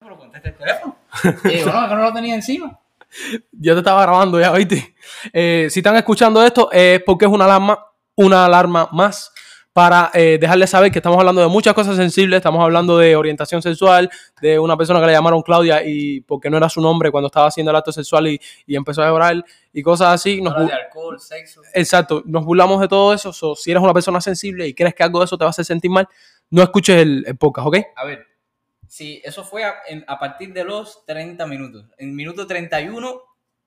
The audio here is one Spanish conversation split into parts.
Pero contesta el teléfono. Y digo, no, que no lo tenía encima. Yo te estaba grabando ya, ¿viste? Eh, si están escuchando esto es porque es una alarma, una alarma más para eh, dejarles saber que estamos hablando de muchas cosas sensibles. Estamos hablando de orientación sexual, de una persona que le llamaron Claudia y porque no era su nombre cuando estaba haciendo el acto sexual y, y empezó a llorar y cosas así. Nos de alcohol, sexo. Exacto, nos burlamos de todo eso. So, si eres una persona sensible y crees que algo de eso te va a hacer sentir mal, no escuches el, el podcast, ¿ok? A ver, sí, eso fue a, en- a partir de los 30 minutos. En minuto 31,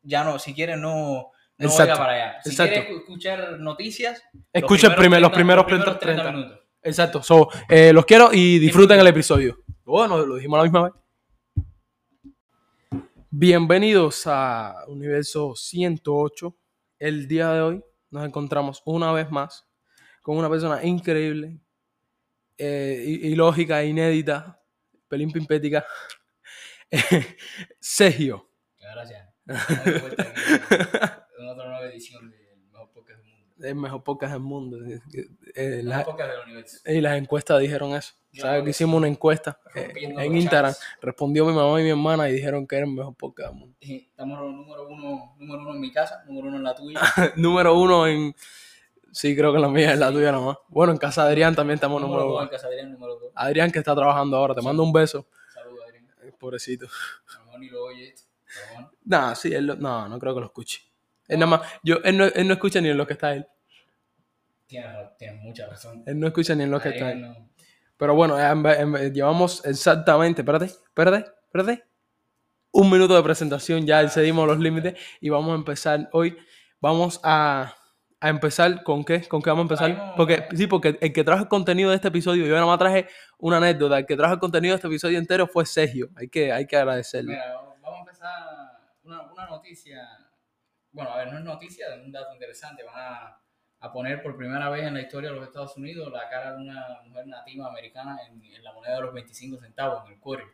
ya no, si quieres no, no Exacto, vaya para allá. Si exacto. quieres escuchar noticias, primer- los primeros 30 30. minutos. Exacto. So, eh, los quiero y disfruten el episodio. Bueno, lo dijimos la misma vez. Bienvenidos a Universo 108. El día de hoy nos encontramos una vez más con una persona increíble, eh, ilógica, inédita, pelín pimpética. Sergio. Gracias. edición del mejor podcast del mundo. El mejor podcast del mundo. Eh, podcast del universo. y las encuestas dijeron eso. Yo ¿Sabes que hicimos una encuesta eh, en Instagram? chats. Respondió mi mamá y mi hermana y dijeron que era el mejor podcast del mundo. Sí, Estamos número uno, número uno en mi casa, número uno en la tuya. número uno en. Sí, creo que la mía es la tuya nomás. Bueno, en casa de Adrián también estamos número número dos en uno. casa de Adrián, número dos. Adrián que está trabajando ahora, te mando un beso. Saludos, Adrián. Eh, Pobrecito. A lo mejor ni lo oye esto. Pero bueno. Nah, sí, él lo- no, no creo que lo escuche. Él nada más, yo, él no, él no escucha ni en lo que está él. Tienes, tienes mucha razón. Él no escucha ni en lo que está él. no- Pero bueno, en en llevamos exactamente, espérate, espérate, espérate. Un minuto de presentación, ya excedimos los límites y vamos a empezar hoy. Vamos a, a empezar con qué, con qué vamos a empezar. Porque sí, porque el que trajo el contenido de este episodio, yo nada más traje una anécdota, el que trajo el contenido de este episodio entero fue Sergio. Hay que, hay que agradecerle. Mira, vamos a empezar una, una noticia. Bueno, a ver, no es noticia, es un dato interesante. Van a, a poner por primera vez en la historia de los Estados Unidos la cara de una mujer nativa americana en, en la moneda de los 25 centavos, en el cuero.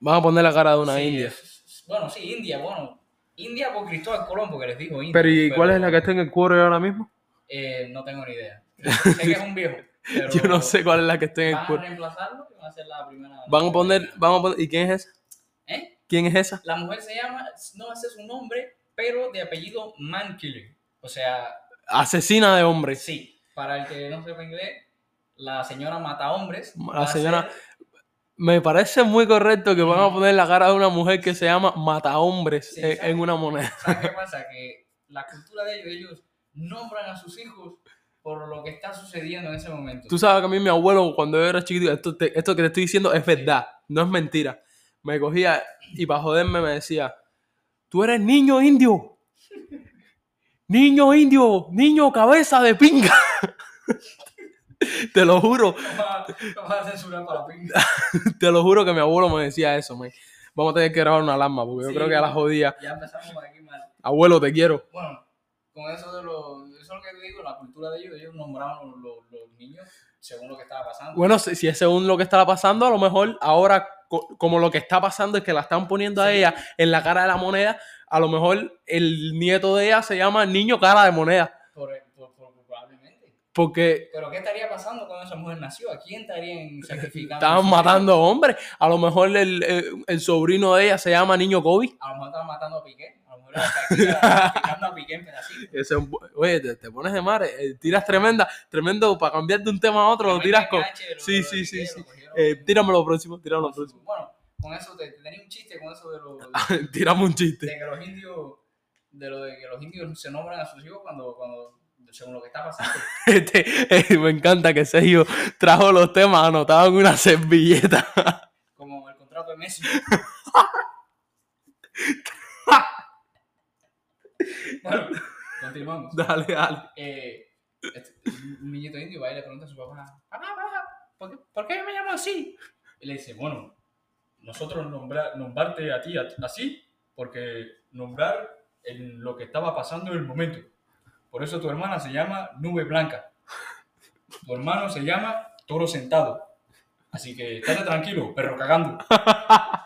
Vamos a poner la cara de una Sí, india. es- bueno, sí, India, bueno. India por Cristóbal Colón, porque les digo India. Pero ¿y cuál es la que está en el cuero ahora mismo? Eh, no tengo ni idea. Sé que es un viejo. Pero Yo no sé cuál es la que está en el Van a cuero. reemplazarlo y van a ser la primera. Van a poner, vamos a poner, ¿y quién es esa? ¿Eh? ¿Quién es esa? La mujer se llama, no es su nombre, pero de apellido Mankiller. O sea, Asesina de hombres. sí, para el que no sepa inglés, la señora mata hombres. La señora- ser- Me parece muy correcto que van a poner la cara de una mujer que se llama Mata Hombres Sí, en, ¿sabes? en una moneda. ¿Sabes qué pasa? Que la cultura de ellos, ellos nombran a sus hijos por lo que está sucediendo en ese momento. Tú sabes que a mí mi abuelo cuando yo era chiquito, esto, te- esto que te estoy diciendo es verdad, no es mentira. Me cogía y para joderme me decía, tú eres niño indio. Niño indio, niño cabeza de pinga. te lo juro, te lo juro que mi abuelo me decía eso, man. Vamos a tener que grabar una alarma porque yo creo que a la jodía. Ya empezamos por aquí mal. Abuelo, te quiero. Bueno, con eso de lo, eso es lo que te digo, la cultura de ellos, ellos nombraban los, los- los niños según lo que estaba pasando. Bueno, si, si es según lo que estaba pasando, a lo mejor ahora, co- como lo que está pasando es que la están poniendo a ella en la cara de la moneda, a lo mejor el nieto de ella se llama niño cara de moneda. Por, por- por- probablemente. Porque Pero ¿qué estaría pasando cuando esa mujer nació? ¿A quién estarían sacrificando? estaban matando hombres. A lo mejor el, el- el sobrino de ella se llama niño Kobe. A lo mejor estaban matando a Piqué. Lo picando a Piqué en pedacitos. Oye, te, te pones de madre, eh, tiras tremenda, tremendo para cambiar de un tema a otro, lo tiras con. Sí, sí, sí, sí. Eh, tírame lo próximo, tírame lo próximo. Bueno, con eso te, te tenía un chiste con eso de los Tírame un chiste. de que los indios de lo de que los indios se nombran a sus hijos cuando, cuando según lo que está pasando. Este, eh, me encanta que Sergio trajo los temas anotados en una servilleta. Como el contrato de Messi. bueno, continuamos. dale, dale. Eh, este, un niñito indio va y le pregunta a su papá, papá, papá, ¿por qué, por qué me llamo así? Y le dice, bueno, nosotros nombra- nombrarte a ti así porque nombrar en lo que estaba pasando en el momento. Por eso tu hermana se llama Nube Blanca. Tu hermano se llama Toro Sentado. Así que estate tranquilo, perro cagando.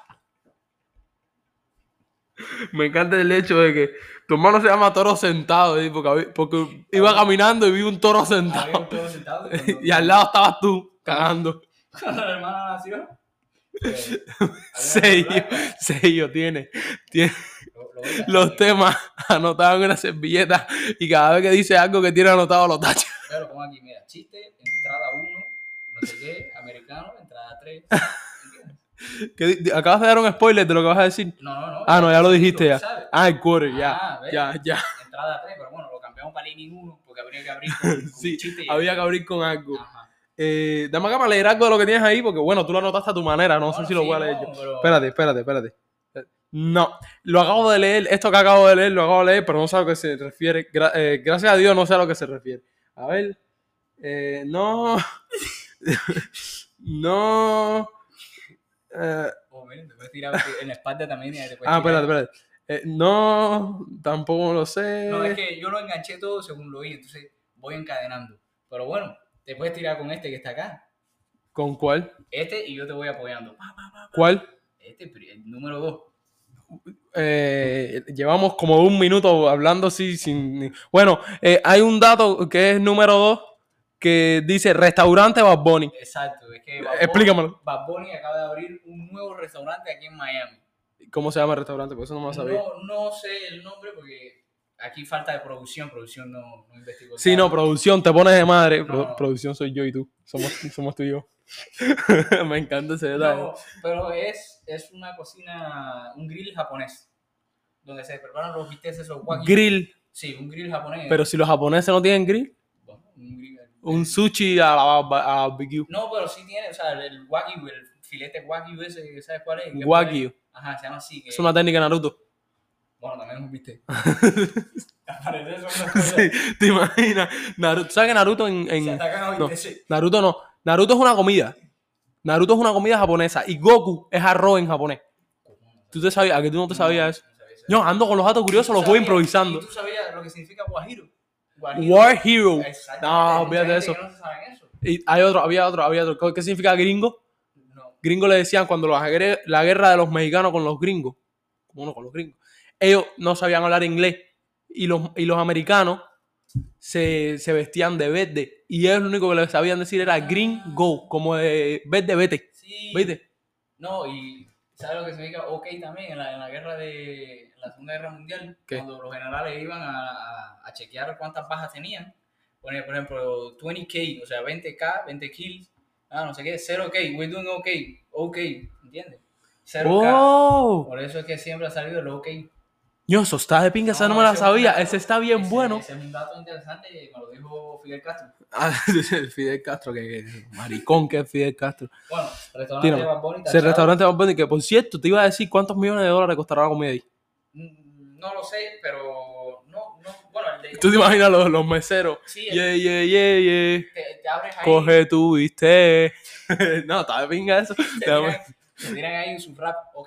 me encanta el hecho de que tu hermano se llama toro sentado, ¿sí? porque, porque iba caminando y vi un toro sentado. un toro sentado. y al lado estabas tú, cagando. Cuando la hermana nació. había Sello, sello, tiene, tiene Lo- lo los temas anotados en una servilleta y cada vez que dice algo que tiene anotado lo tacha. Pero como aquí, mira, chiste, entrada 1, no sé qué, americano, entrada 3. Di- Acabas de dar un spoiler de lo que vas a decir. No, no, no. Ah, no, ya lo dijiste ya. Ah, el quarter, ya. Ah. Ya, ya. Entrada 3, pero bueno, lo cambiamos para Lini 1 porque habría que abrir con, con Sí, chiste y había que abrir con algo. Ajá. Eh, dame acá para leer algo de lo que tienes ahí, porque bueno, tú lo anotaste a tu manera, no sé Bueno, si lo sí, voy a leer no, yo. pero- Espérate, espérate, espérate. No, lo acabo de leer, esto que acabo de leer, lo acabo de leer, pero no sé a lo que se refiere. Gra- eh, gracias a Dios no sé a lo que se refiere. A ver, eh, no, no, eh, Oh, miren, te puedes tirar en la espalda también. y te puedes ah, espérate, espérate. Eh, no, tampoco lo sé. No, es que yo lo enganché todo según lo oí, entonces voy encadenando. Pero bueno, te puedes tirar con este que está acá. ¿Con cuál? Este y yo te voy apoyando. Pa, pa, pa, pa. ¿Cuál? Este, el número 2. Eh, llevamos como un minuto hablando así sin... Bueno, eh, hay un dato que es número 2 que dice restaurante Bad Bunny. Exacto, es que Bad Bunny- Explícamelo. Bad Bunny acaba de abrir un nuevo restaurante aquí en Miami. ¿Cómo se llama el restaurante? Por eso no me lo sabía. No, no sé el nombre porque aquí falta de producción, producción no, no investigó. Sí, no, producción, te pones de madre. No, Pro- no. producción soy yo y tú. Somos, somos tú y yo. me encanta ese detalle. No, pero es, es una cocina, un grill japonés, donde se preparan los bisteces esos wagyu. Grill. Sí, un grill japonés. Pero si los japoneses no tienen grill, Bueno, un grill. Un sushi a barba- a barbecue. No, pero sí tiene, o sea, el, wagyu, el filete wagyu ese, ¿sabes cuál es? Wagyu. Ajá, se llama así. Que, Es una técnica Naruto. Bueno, también un bistec. Aparece eso Sí, ¿Te imaginas? Naruto, ¿Sabes que Naruto en, en- Se atacan a no. Naruto no. Naruto es una comida. Naruto es una comida japonesa. Y Goku es arroz en japonés. ¿Tú te sabías? ¿A que tú no te sabías eso? No ando con los datos curiosos, los voy ¿Sabías- improvisando. ¿Y tú sabías lo que significa guajiro? War Hero. No, olvídate de eso. no eso. Y hay otro, había otro, había otro. ¿Qué significa gringo? No. Gringo le decían cuando la, guerra- la guerra de los mexicanos con los gringos. Bueno, con los gringos. Ellos no sabían hablar inglés. Y los, y los americanos se, se vestían de verde. Y ellos lo único que les sabían decir era green go. Como de verde, vete. Sí. ¿Viste? No, y ¿sabes lo que significa OK también en la, en la guerra de en la Segunda Guerra Mundial? ¿Qué? Cuando los generales iban a, a, chequear cuántas bajas tenían. Por ejemplo, 20K, o sea, 20K, 20 kills, ah, no sé qué, 0K, we're doing OK, OK, ¿entiendes? 0K. ¡Oh! Por eso es que siempre ha salido el OK. Yo, eso está de pinga, esa no, me la sabía. dato- Ese está bien ese- bueno. Ese es un dato interesante, me lo dijo Fidel Castro. Ah, Fidel Castro, que, que maricón que es Fidel Castro. Bueno, restaurante de Bad Bunny, tachado. restaurante Bad Bunny, que por cierto, te iba a decir cuántos millones de dólares costará la comida ahí. Mm, No lo sé, pero no, no, bueno, el de... ¿Tú te imaginas los, los meseros? Sí, el- Yeah, yeah, yeah, yeah. te, te abres ahí. Coge tu viste. no, está de pinga eso. te te tiran ahí en su rap. O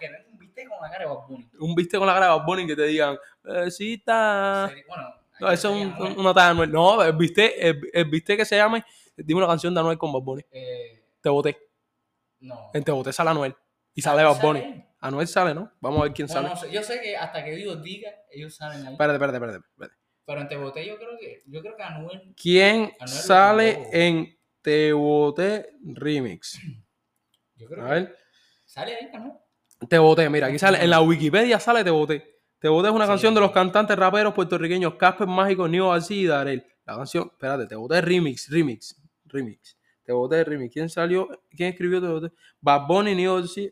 que bistec con la cara de Bad Bunny. Un viste con la cara de Bad Bunny que te digan, besita. Sería- Bueno, No, eso es un- una talla Anuel. No, el viste, el, el viste que se llame, dime una canción de Anuel con Bad Bunny. Eh, Te boté. no. En Te boté sale Anuel. Y sale Bad Bunny. ¿Sale? Anuel sale, ¿no? Vamos a ver quién Bueno, sale. no sé, yo sé que hasta que Dios diga, ellos salen ahí. Espérate, espérate, espérate. espérate. Pero en Te Boté yo creo que, yo creo que Anuel, ¿Quién Anuel sale en Te boté remix? yo creo A que ver. sale ahí, Anuel. Te boté, mira, aquí sale, en la Wikipedia sale Te boté. Te boté es una Sí. canción de los cantantes raperos puertorriqueños Casper Mágico, Nio García y Darel. La canción, espérate, Te boté remix, remix, remix. Te boté remix. ¿Quién salió? ¿Quién escribió Te boté? Bad Bunny, Nio García.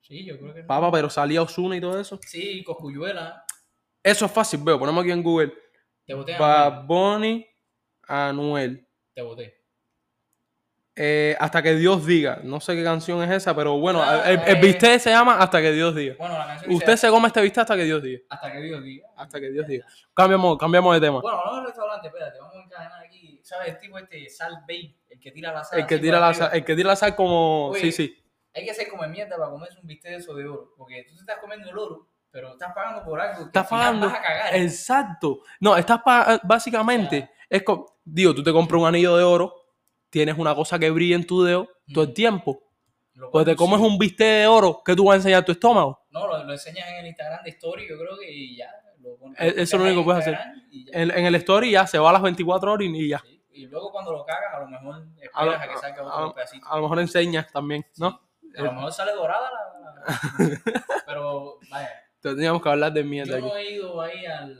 Sí, yo creo que. Papa, pero salía Osuna y todo eso. Sí, Coscuyuela. Eso es fácil, veo. Ponemos aquí en Google. Te Boté. Bad Bunny, Anuel. Te Boté. Eh, hasta que Dios diga. No sé qué canción es esa, pero bueno, Ah, el, el eh. bistec se llama Hasta que Dios diga. Bueno, la canción Usted dice, se come este bistec hasta que Dios diga. hasta que Dios diga. Hasta que Dios diga. Cambiamos, cambiamos de tema. Bueno, vamos al restaurante, espérate, vamos a encadenar aquí. ¿Sabes el tipo este, Sal Bay, el que tira la sal? El que tira la sal, el que tira la sal como. Oye, Sí, sí. Hay que ser como mierda para comerse un bistec de eso de oro. Porque tú te estás comiendo el oro, pero estás pagando por algo. que Estás al final pagando. Vas a cagar. Exacto. No, estás básicamente. Es como. Digo, tú te compras un anillo de oro, tienes una cosa que brilla en tu dedo todo el tiempo. Lo Pues te comes sí. un bistec de oro que tú vas a enseñar tu estómago. No, lo, lo enseñas en el Instagram de Story, yo creo que y ya. Lo pones- Eh, eso es lo único que puedes hacer. En, en el story ya se va a las 24 horas y- ya. Sí, Y luego cuando lo cagas, a lo mejor A lo, esperas a, que salga otro a- pedacito. a lo mejor enseñas también, ¿no? A lo mejor sale dorada la... la- Pero, vaya, Teníamos que hablar de mierda yo no he ido ahí al,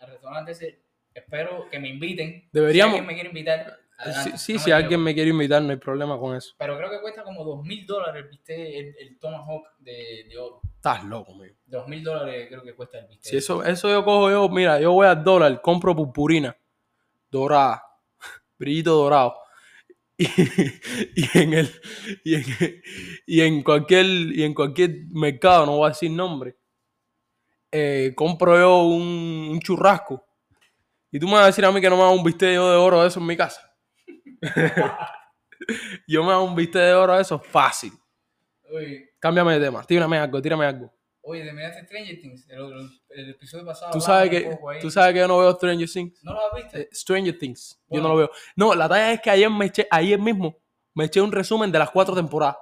al restaurante ese. Espero que me inviten. Deberíamos- Si alguien me quiere invitar, adelante, Sí, sí, no me si alguien me quiere invitar, no hay problema con eso. Pero creo que cuesta como dos mil dólares el bistec, el, el Tomahawk de, de oro. Estás loco, mío. Dos mil dólares creo que cuesta el bistec. Si eso, eso yo cojo yo, mira, yo voy al dólar, compro purpurina dorada, brillito dorado. Y, y en el y en, y en cualquier y en cualquier mercado, no voy a decir nombre, eh, compro yo un, un churrasco. Y tú me vas a decir a mí que no me hago un bistec yo de oro de eso en mi casa. yo me hago un bistec de oro de eso fácil. Oye, Cámbiame de tema, tírame algo, tírame algo. oye, terminaste Stranger Things, el, episodio pasado. Tú sabes, que, tú sabes que yo no veo Stranger Things. ¿No lo has visto? Eh, Stranger Things. Yo no lo veo. No, la talla es que ayer me eché, ayer mismo me eché un resumen de las cuatro temporadas.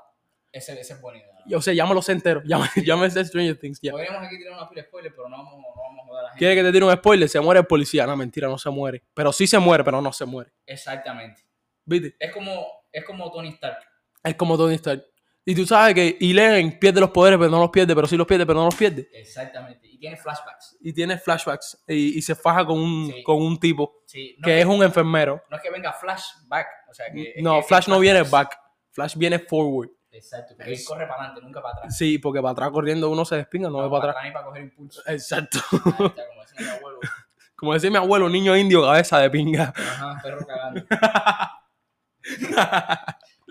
Ese, ese es. Y, O sea, ya me lo sé entero. Ya me, ya me sé Stranger Things. Ya. Podríamos aquí tirar una pila de spoiler, pero no vamos, no vamos a joder a la gente. ¿Quiere que te tire un spoiler? Se muere el policía. No, mentira, no se muere. Pero sí se muere, pero no se muere. Exactamente. ¿Viste? Es como, es como Tony Stark. Es como Tony Stark. Y tú sabes que Eleven pierde los poderes, pero no los pierde, pero sí los pierde, pero no los pierde. Exactamente. Y tiene flashbacks. Y tiene flashbacks. Y, y se faja con un, Sí. con un tipo Sí, no, que es un enfermero. no es que venga flashback. O sea, que, No, que- Flash no viene back. Flash viene forward. Exacto. Porque él corre para adelante, nunca para atrás. Sí, porque para atrás corriendo uno se despinga, no, ve para atrás. ni para coger impulso. Exacto. Ahí está, como decía mi abuelo. Como decía mi abuelo, niño indio, cabeza de pinga. Ajá, perro cagando.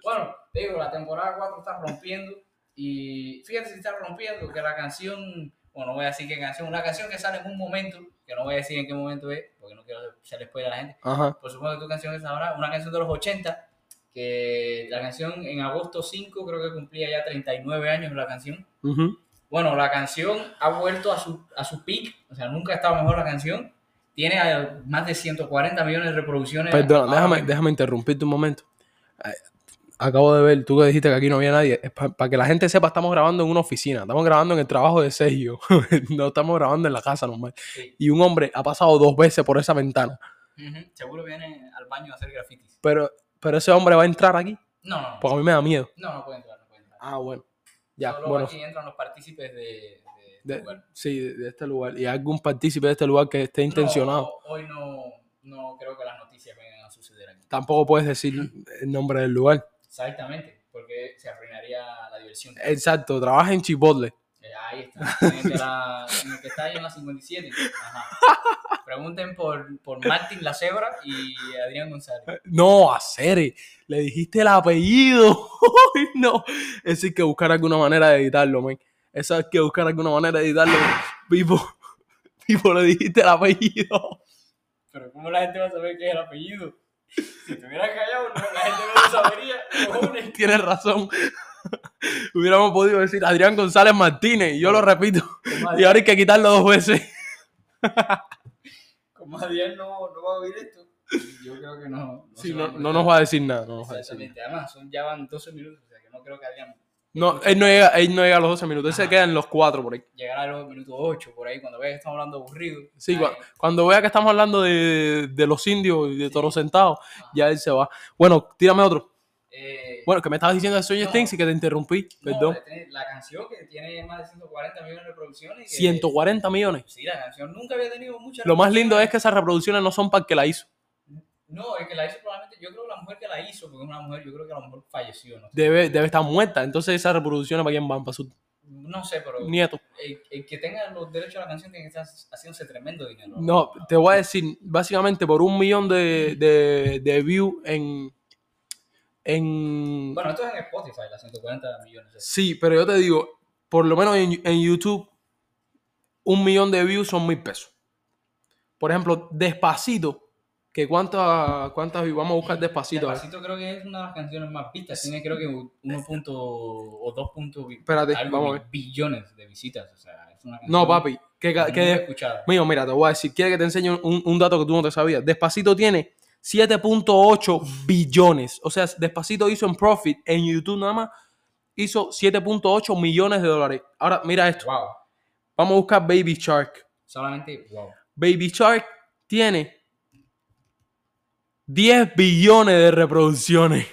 bueno, te digo, la temporada 4 está rompiendo. Y fíjate si está rompiendo que la canción, bueno, no voy a decir qué canción, una canción que sale en un momento, que no voy a decir en qué momento es, porque no quiero hacer spoiler a la gente. Ajá. Por supuesto que tu canción es ahora, una canción de los 80, que la canción en agosto 5 creo que cumplía ya 39 años la canción. Ujú. Bueno, la canción ha vuelto a su, a su peak, o sea, nunca ha estado mejor la canción. Tiene más de 140 millones de reproducciones. Perdona, ahora déjame, déjame interrumpirte un momento. Acabo de ver, tú que dijiste que aquí no había nadie. Para que la gente sepa, estamos grabando en una oficina. Estamos grabando en el trabajo de Sergio. no estamos grabando en la casa normal. Sí. Y un hombre ha pasado dos veces por esa ventana. Seguro viene al baño a hacer grafitis. Pero, pero ese hombre va a entrar aquí. No, no, no. Porque a mí me da miedo. No, no puede entrar, no puede entrar. Ah, bueno. Ya, Solo bueno. aquí entran los partícipes de, de este De- lugar. sí, de, este lugar. Y algún partícipe de este lugar que esté intencionado. No, hoy no, no creo que las noticias vengan a suceder aquí. Tampoco puedes decir el nombre del lugar. Exactamente, porque se arruinaría la diversión. Exacto, trabaja en Chipotle. Eh, Ahí está, en el, de la- en el que está ahí en la 57. Ajá. Pregunten por, por Martín La Cebra y Adrián González. No, a Cere. Le dijiste el apellido. No. Eso hay que buscar alguna manera de editarlo, man. Eso hay que buscar alguna manera de editarlo. Pipo, Pipo, le dijiste el apellido. Pero ¿cómo la gente va a saber qué es el apellido? Si te hubieras callado, no, la gente no lo cojones. Tienes razón. Hubiéramos podido decir Adrián González Martínez. Y yo lo repito. Y ahora hay que quitarlo dos veces. como Adrián no, no va a oír esto, yo creo que no. no Sí, no, no nos va a decir nada. No, nos va a decir nada. Exactamente. Además, son, ya van 12 minutos, o sea que no creo que Adrián no él, no llega, él no llega a los 12 minutos. Él se queda en los 4 por ahí. llegará a los minutos 8 por ahí, cuando vea que estamos hablando aburrido. Sí, cua- cuando vea que estamos hablando de, de los indios y de Sí. Toro Sentado, ajá. ya él se va. Bueno, tírame otro. Eh, Bueno, que me estabas diciendo de Stranger No. Things y que te interrumpí. no, Perdón. la- canción que tiene más de 140 millones de reproducciones. que- 140 millones. Sí, la canción nunca había tenido muchas Lo más lindo es que esas reproducciones no son para el que la hizo. No, el que la hizo probablemente, yo creo que la mujer que la hizo, porque es una mujer, yo creo que a lo mejor falleció, no sé. Debe, debe estar muerta. Entonces esas reproducciones para quién van, para su No sé, pero nieto. el, el que tenga los derechos a la canción tiene que estar haciéndose tremendo dinero. No, te voy a decir, básicamente por un millón de, de, de views en, en... Bueno, esto es en Spotify, las 140 millones. Sí, pero yo te digo, por lo menos en, en YouTube, un millón de views son mil pesos. Por ejemplo, Despacito, que cuántas, cuántas vamos a buscar Despacito. Despacito creo que es una de las canciones más vistas. Tiene creo que 1 punto o 2 puntos bi- Espérate, algo vamos a ver. billones de visitas. O sea, es una canción No, papi, que, muy que, escuchada. Mío, mira, te voy a decir, quiere que te enseñe un, un dato que tú no te sabías. Despacito tiene 7.8 billones. O sea, Despacito hizo en profit en YouTube nada más hizo 7.8 millones de dólares. Ahora, mira esto. Wow. Vamos a buscar Baby Shark. Solamente, wow. Baby Shark tiene 10 billones de reproducciones.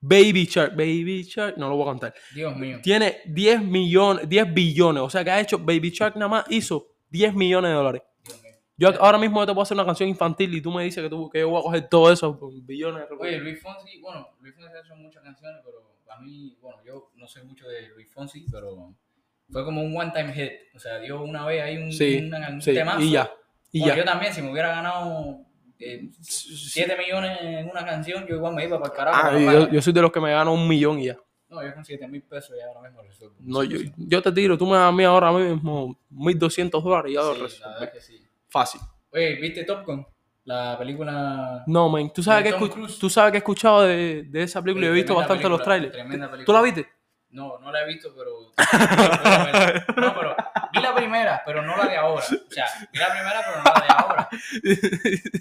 Baby Shark, Baby Shark, no lo voy a contar. Dios mío. Tiene 10 millones, 10 billones. O sea que ha hecho Baby Shark nada más hizo 10 millones de dólares. Yo ahora mismo te puedo hacer una canción infantil y tú me dices que, tú, que yo voy a coger todo eso con billones de Oye, reproducciones. Luis Fonsi, bueno, Luis Fonsi ha hecho muchas canciones, pero a mí, bueno, yo no sé mucho de Luis Fonsi, pero fue como un one time hit. O sea, dio una vez ahí un, Sí, una- un sí, temazo. y ya. Y Bueno, ya. yo también, si me hubiera ganado 7 millones en una canción, yo igual me iba para el carajo. Ah, yo, yo soy de los que me gano un millón y ya. no, yo con 7 mil pesos ya ahora mismo resuelvo. No, yo, yo te tiro, tú me das a mí ahora mismo 1.200 dólares y ya lo Sí, la resuelvo. verdad que sí. Fácil. Oye, ¿viste Top Gun? La película... No, man, tú sabes, que, tú sabes que he escuchado de, de esa película y he visto bastante los película, trailers. Tremenda película. ¿Tú la viste? No, no la he visto, pero. No, pero vi la primera, pero no la de ahora. O sea, vi la primera, pero no la de ahora.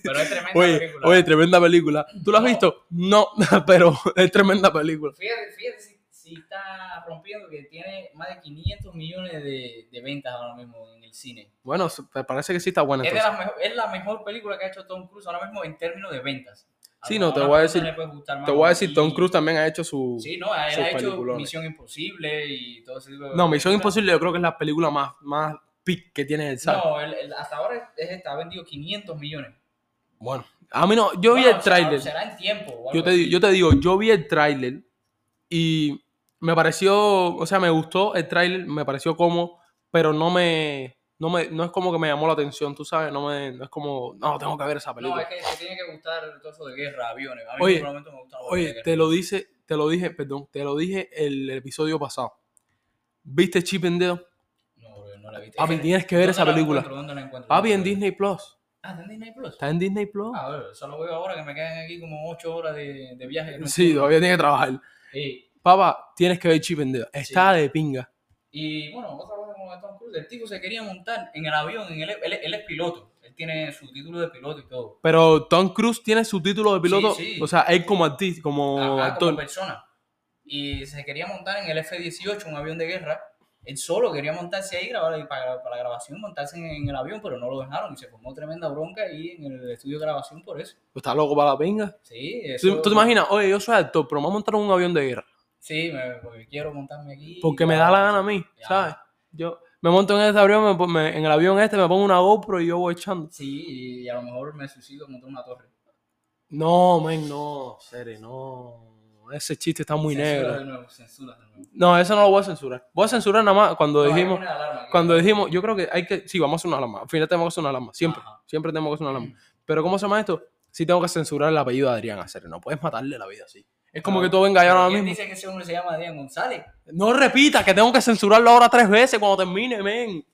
Pero es tremenda Oye, película. oye, tremenda película. ¿Tú la has No. visto? No, pero es tremenda película. Fíjate, fíjate si, si está rompiendo que tiene más de 500 millones de, de ventas ahora mismo en el cine. Bueno, parece que sí está buena Es, mejo- es la mejor película que ha hecho Tom Cruise ahora mismo en términos de ventas. Sí, no, te voy a decir- Te voy a decir, Tom Cruise también ha hecho su... Sí, no, él ha hecho. Misión Imposible y todo ese tipo de No, Misión. Imposible yo creo que es la película más, más peak que tiene el SAR. No, él hasta ahora es esta, ha vendido 500 millones. Bueno, a mí no, yo vi el tráiler. Será en tiempo. Yo te, yo te digo, yo vi el tráiler y me pareció, o sea, me gustó el tráiler, me pareció como, pero no me, no me, no es como que me llamó la atención, tú sabes, no me, no es como, no, tengo que ver esa No, película. es que te tiene que gustar todo eso de guerra, aviones. A mí Oye, me gusta Oye, te lo dice, te lo dije, perdón, te lo dije el episodio pasado. ¿Viste Chip and Dale? No, bro, no la viste. Papi, tienes que ver ¿dónde esa la película. Papi, en ¿Dónde la Disney Plus. Ah, ¿está en Disney Plus? Está en Disney Plus. Ah, bueno, eso lo veo ahora que me quedan aquí como 8 horas de, de viaje. no Sí, todavía tiene que trabajar. Sí. Papá, tienes que ver Chip and Dale. Está de pinga. Y bueno, otra cosa con Tom Cruise, el tipo se quería montar en el avión, en el, él, él es piloto, él tiene su título de piloto y todo. Pero Tom Cruise tiene su título de piloto, Sí, sí. o sea, él como artista, como Ajá, actor. como persona. Y se quería montar en el F-18, un avión de guerra. Él solo quería montarse ahí grabar, para, para la grabación, montarse en, el avión, pero no lo dejaron y se formó tremenda bronca ahí en el estudio de grabación por eso. Está loco para la pinga. Sí, ¿Tú, eso, tú te imaginas? Oye, yo soy actor, pero me voy a montar en un avión de guerra. Sí, me, porque quiero montarme aquí. Porque me da la gana a mí, Ya. ¿sabes? Yo me monto en este avión, me me- en el avión este me pongo una GoPro y yo voy echando. Sí, y a lo mejor me suicido montar una torre. No, men, no, serio, no. Ese chiste está muy Censura negro. de nuevo, censura de nuevo. No, eso no lo voy a censurar. Voy a censurar nada más cuando No, dijimos, alarma cuando dijimos, yo creo que hay que, sí, vamos a hacer una alarma. Al final tenemos que hacer una alarma, siempre, Ajá. siempre tenemos que hacer una alarma. Pero ¿cómo se llama esto? Sí tengo que censurar el apellido de Adrián Aceres. No puedes matarle la vida así. Es como que tú vengas allá Pero ahora ¿quién mismo. dice que ese hombre se llama Adrián González? No repitas que tengo que censurarlo ahora tres veces cuando termine, men.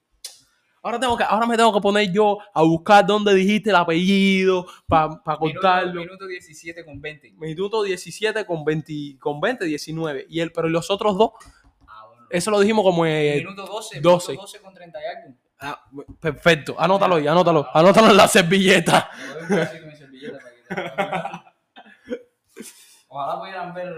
Ahora, tengo que, ahora me tengo que poner yo a buscar dónde dijiste el apellido para cortarlo. minuto 17 con 20. Minuto 17 con 20, con 20, 19. Y el, pero los otros dos, Ah, bueno. eso lo dijimos como en... minuto 12, 12. minuto 12 con 30 y algo. Ah, perfecto, anótalo ahí, anótalo. Anótalo en la servilleta. Me doy un pedacito de mi servilleta para que- Ojalá pudieran ver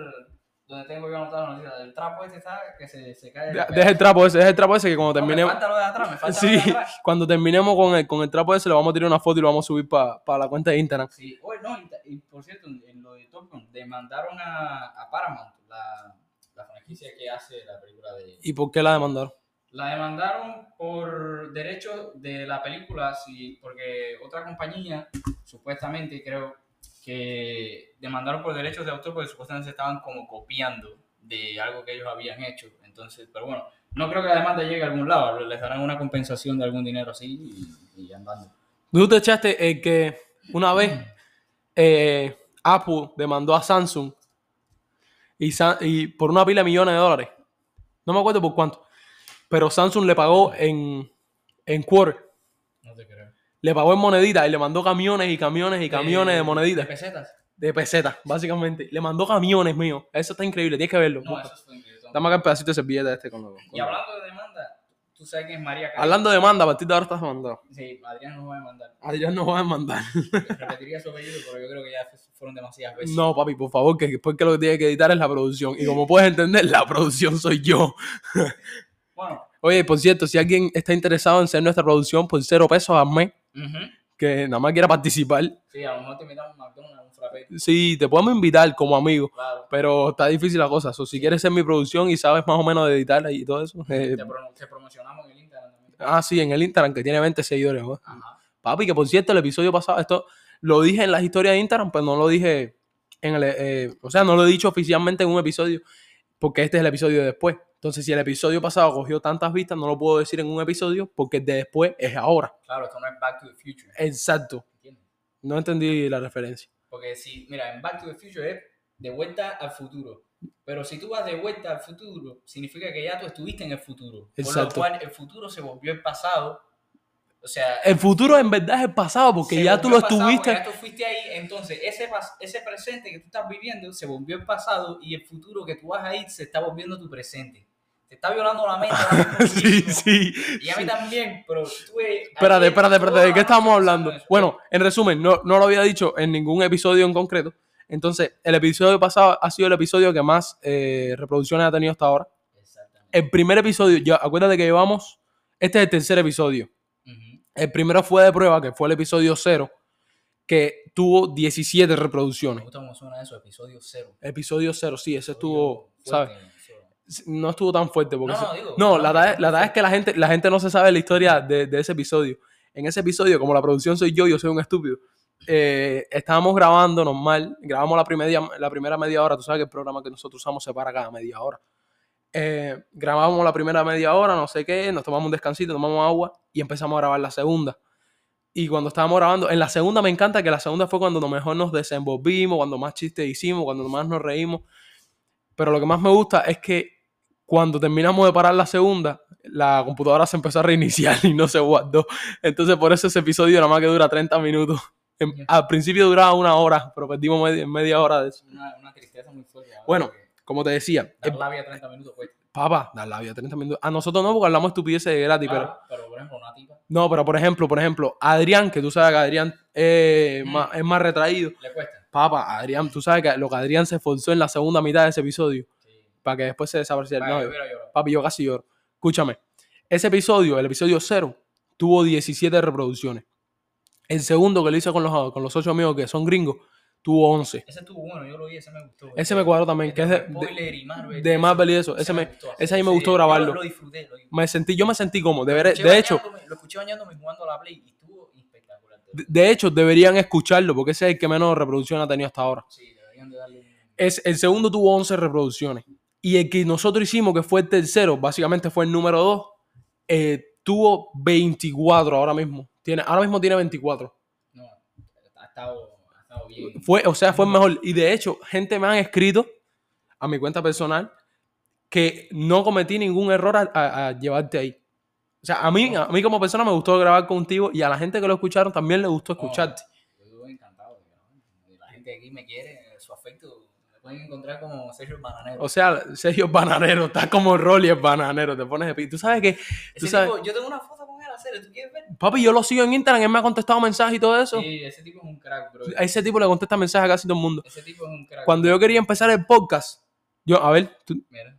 donde tengo yo anotado la noticia. El trapo este está que se, se cae. De- Deja el trapo ese, deja el trapo ese que cuando No, me terminemos... falta lo de atrás, me falta Sí, lo de atrás. cuando terminemos con el, con el trapo ese, le vamos a tirar una foto y lo vamos a subir para la cuenta de Instagram. Sí, oye, no, y, por cierto, en, en lo de Top Gun, demandaron a, a Paramount, la, la franquicia que hace la película de... ¿Y por qué la demandaron? La demandaron por derechos de la película, sí, porque otra compañía, supuestamente creo, que demandaron por derechos de autor porque supuestamente se estaban como copiando de algo que ellos habían hecho. Entonces, pero bueno, no creo que la demanda llegue a algún lado, les darán una compensación de algún dinero así y, y andando. Tú te echaste el que una vez eh, Apple demandó a Samsung y, Sa- y por una pila de millones de dólares. No me acuerdo por cuánto. Pero Samsung le pagó en, en quarter. No te creo. Le pagó en moneditas y le mandó camiones y camiones y camiones de, ¿De moneditas. pesetas? De pesetas, básicamente. Le mandó camiones mío. Eso está increíble, tienes que verlo. No, eso fue increíble. Dame acá el pedacito de servilleta este con con Y hablando de demanda, tú sabes quién es María Carey. Hablando de manda, a partir de ahora estás mandado. Sí, Adrián nos va a mandar. Adrián nos va a mandar. Repetiría su apellido, pero yo creo que ya fueron demasiadas veces. No, papi, por favor, que después que lo que tiene que editar es la producción. Y como puedes entender, la producción soy yo. Bueno, Oye, por cierto, si alguien está interesado en ser nuestra producción por cero pesos al mes, que nada más quiera participar, sí, a lo mejor te invitamos a un McDonald's, un frappé. sí, te podemos invitar como amigo. Claro. Pero está difícil la cosa. So, si quieres ser mi producción y sabes más o menos de editar y todo eso. eh, Te, pro- te promocionamos en el Instagram también. ah, sí, en el Instagram que tiene 20 seguidores. ¿no? Ajá. Papi, que por cierto, el episodio pasado, esto lo dije en las historias de Instagram, pues no lo dije en el. eh, o sea, no lo he dicho oficialmente en un episodio, porque este es el episodio de después. Entonces, si el episodio pasado cogió tantas vistas, no lo puedo decir en un episodio, porque el de después es ahora. Claro, esto no es Back to the Future. Exacto. ¿Entiendes? No entendí la referencia. Porque si, mira, en Back to the Future es de vuelta al futuro. Pero si tú vas de vuelta al futuro, significa que ya tú estuviste en el futuro. Por Exacto. lo cual el futuro se volvió el pasado. O sea, El futuro en verdad es el pasado, porque ya tú lo pasado, estuviste. Ya tú fuiste ahí, entonces ese, ese presente que tú estás viviendo se volvió el pasado y el futuro que tú vas a ir se está volviendo tu presente. Te está violando la mente. sí, sí. Y a mí también, pero tú... Espérate, espérate, espérate, ¿de qué noche hablando? Bueno, en resumen, no, no lo había dicho en ningún episodio en concreto. Entonces, el episodio pasado ha sido el episodio que más eh, reproducciones ha tenido hasta ahora. Exactamente. El primer episodio, ya acuérdate que llevamos, este es el tercer episodio. El primero fue de prueba, que fue el episodio cero, que tuvo 17 Me reproducciones. gusta cómo suena eso, episodio cero. Episodio cero, sí, ese estuvo, ¿sabes? No estuvo tan fuerte porque No, no, digo, no, no, la verdad, no, es que la gente, la gente no se sabe la historia de, de ese episodio. En ese episodio, como la producción soy yo, yo soy un estúpido. eh, estábamos grabando normal, grabamos la primera, la primera media hora, tú sabes que el programa que nosotros usamos se para cada media hora. Eh, grabamos la primera media hora, no sé qué, nos tomamos un descansito, tomamos agua y empezamos a grabar la segunda. Y cuando estábamos grabando, en la segunda me encanta que la segunda fue cuando mejor nos desenvolvimos, cuando más chistes hicimos, cuando más nos reímos. Pero lo que más me gusta es que cuando terminamos de parar la segunda, la computadora se empezó a reiniciar y no se guardó. Entonces, por eso ese episodio nada más que dura 30 minutos. En- al principio duraba una hora, pero perdimos media, media hora de eso. Una, una tristeza muy fuerte. Bueno, porque Como te decía, Dar labia 30 minutos cuesta. papá, dar labia 30 minutos. A nosotros no, porque hablamos estupideces de gratis, pero. Pero por ejemplo, una tipa No, pero por ejemplo, por ejemplo, Adrián, que tú sabes que Adrián eh, Mm. más- es más retraído. le cuesta. Papá, Adrián, tú sabes que lo que Adrián se esforzó en la segunda mitad de ese episodio Sí. para que después se desapareciera. No, yo. Papi, yo casi lloro. Escúchame. Ese episodio, el episodio 0, tuvo 17 reproducciones. El segundo que lo hice con los, con los ocho amigos que son gringos, tuvo 11. Ese estuvo bueno, yo lo vi, ese me gustó. Ese me cuadró también, que es de, de, y Marvel. de. Marvel y eso. Ese, me, gustó, ese a mí me gustó yo grabarlo. Lo disfruté, lo disfruté. me sentí, yo me sentí como, de, de hecho, Lo escuché bañándome jugando a la Play y estuvo espectacular. de, hecho, deberían escucharlo porque ese es el que menos reproducción ha tenido hasta ahora. Sí, deberían de darle. Es, el segundo tuvo 11 reproducciones. Y el que nosotros hicimos, que fue el tercero, básicamente fue el número 2, tuvo 24 ahora mismo. Tiene, ahora mismo tiene 24. No, ha estado, estado bien. Fue, o sea, fue el mejor. Y de hecho, gente me han escrito a mi cuenta personal que no cometí ningún error a, a- a llevarte ahí. O sea, a mí, a mí como persona me gustó grabar contigo y a la gente que lo escucharon también le gustó escucharte. Yo estuve encantado. Y La gente aquí me quiere, su afecto. Me pueden encontrar como Sergio el Bananero. O sea, Sergio bananero, está como Rolly es bananero, te pones de pi- Tú sabes que, tú sabes, tipo, yo tengo una foto hacer, ¿tú quieres ver? papi, yo lo sigo en Instagram, él me ha contestado mensajes y todo eso. Sí, ese tipo es un crack, bro. A ese tipo le contesta mensajes a casi todo el mundo. Ese tipo es un crack. Cuando yo quería empezar el podcast, yo, a ver, tú- Mira,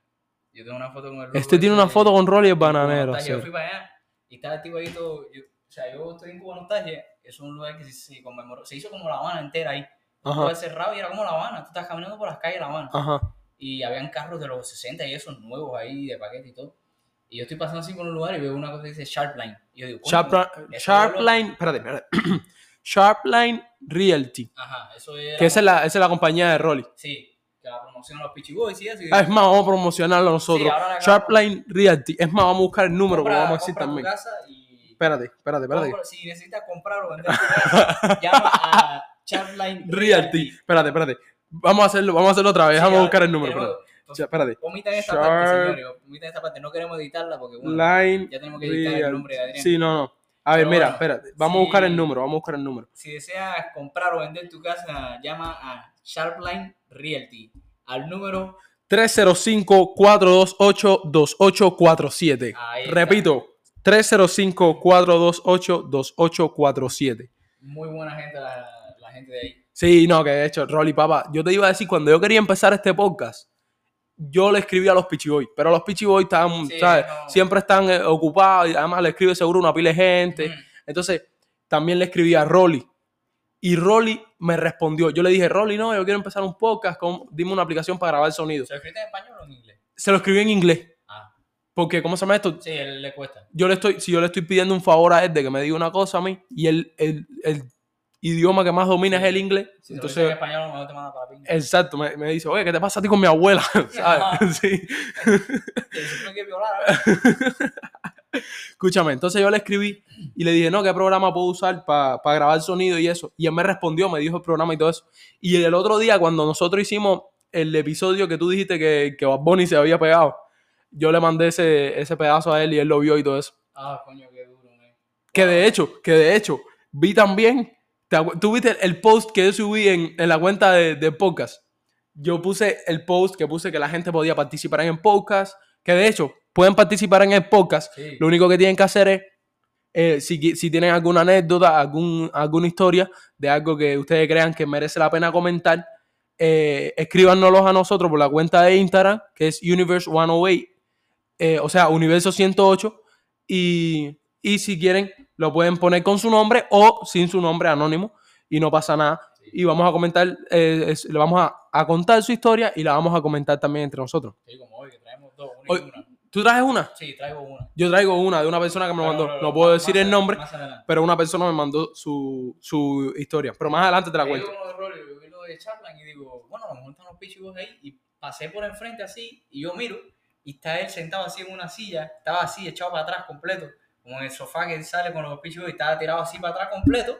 yo tengo una foto con el este loco tiene ese una foto de- con Rolly el bananero. Nostalgia. Yo fui para allá y estaba el tipo ahí todo. yo- o sea, yo estoy en Cuba Nostalgia. Es un lugar que se, se conmemoró. Se hizo como La Habana entera ahí. Lugar cerrado y era como La Habana. Tú estás caminando por las calles de La Habana. ajá. Y habían carros de los 60 y esos nuevos ahí de paquete y todo. Y yo estoy pasando así por un lugar y veo una cosa que dice Sharpline. Y yo digo, Sharpline, Sharpline, espérate, espérate. Sharpline Realty, Ajá, eso era. que esa es la, esa es la compañía de Rolly. Sí, que la promoción a los Pichi Boys y eso. y- Ah, es más, vamos a promocionarlo nosotros. Sí. Sharpline Realty. Es más, vamos a buscar el número, compra- pero vamos a decir compra tu también. casa y Espérate, espérate, espérate. compra- si necesitas comprar o vender tu casa, llama a Sharpline Realty. Espérate, espérate. Vamos a hacerlo, vamos a hacerlo otra vez. Sí, Vamos a buscar el número. espérate. Ya, Espérate. Omitan esta Sharp- parte, señores. Omitan parte. No queremos editarla porque, bueno, Line ya tenemos que editar el Realty. nombre de Adrián. Sí, no, no. A ver, Pero mira, bueno, espérate. Vamos a sí. buscar el número, vamos a buscar el número. Si deseas comprar o vender tu casa, llama a Sharpline Realty al número 305-428-2847. Ahí está. Repito, 305-428-2847. Muy buena gente la, la gente de ahí. Sí, no, que de hecho, Rolly, papá, yo te iba a decir, cuando yo quería empezar este podcast, yo le escribí a los Pichi Boys, pero los Pichi Boys están, Sí, ¿sabes? no. Siempre están eh, ocupados y además le escribe seguro una pila de gente. Entonces, también le escribí a Rolly. Y Rolly me respondió. Yo le dije, Rolly, no, yo quiero empezar un podcast, con, dime una aplicación para grabar sonido. ¿Se lo escribe en español o en inglés? Se lo escribí en inglés. Ah, Porque, ¿cómo se llama esto? sí, él le cuesta. Yo le estoy, si yo le estoy pidiendo un favor a él de que me diga una cosa a mí, y el, el, el idioma que más domina es el inglés, Si Entonces, en español no te manda para la pinga. exacto, me, me dice, oye, ¿qué te pasa a ti con mi abuela? ¿Sabes? Sí. Quieres violar, ver. Escúchame, entonces yo le escribí y le dije, no, ¿qué programa puedo usar para grabar sonido y eso? Y él me respondió, me dijo el programa y todo eso. Y el otro día, cuando nosotros hicimos el episodio que tú dijiste que, que Bad Bunny se había pegado, yo le mandé ese, ese pedazo a él y él lo vio y todo eso. Ah, coño, qué duro, man. Que de hecho, que de hecho, vi también, ¿te acu- ¿tú viste el post que yo subí en, en la cuenta de, de podcast? Yo puse el post que puse que la gente podía participar en el podcast, que de hecho, pueden participar en el podcast, Sí. lo único que tienen que hacer es, eh, si, si tienen alguna anécdota, algún, alguna historia de algo que ustedes crean que merece la pena comentar, eh, a nosotros por la cuenta de Instagram, que es Universe108, eh, o sea, Universo 108, y, y si quieren, lo pueden poner con su nombre o sin su nombre anónimo, y no pasa nada. Y vamos a comentar, eh, es- le vamos a, a contar su historia y la vamos a comentar también entre nosotros. Sí, como hoy, que traemos dos, una Hoy- y una. ¿Tú traes una? Sí, traigo una. Yo traigo una de una persona que me lo mandó. pero, No puedo más- decir más el nombre, pero una persona me mandó su, su historia. Pero más adelante te la Yo cuento. vi uno de yo vi lo de Chapman y digo, bueno, a lo mejor están los pichos ahí. Y pasé por enfrente así y yo miro y está él sentado así en una silla, estaba así echado para atrás completo, como en el sofá que él sale con los pichos y estaba tirado así para atrás completo.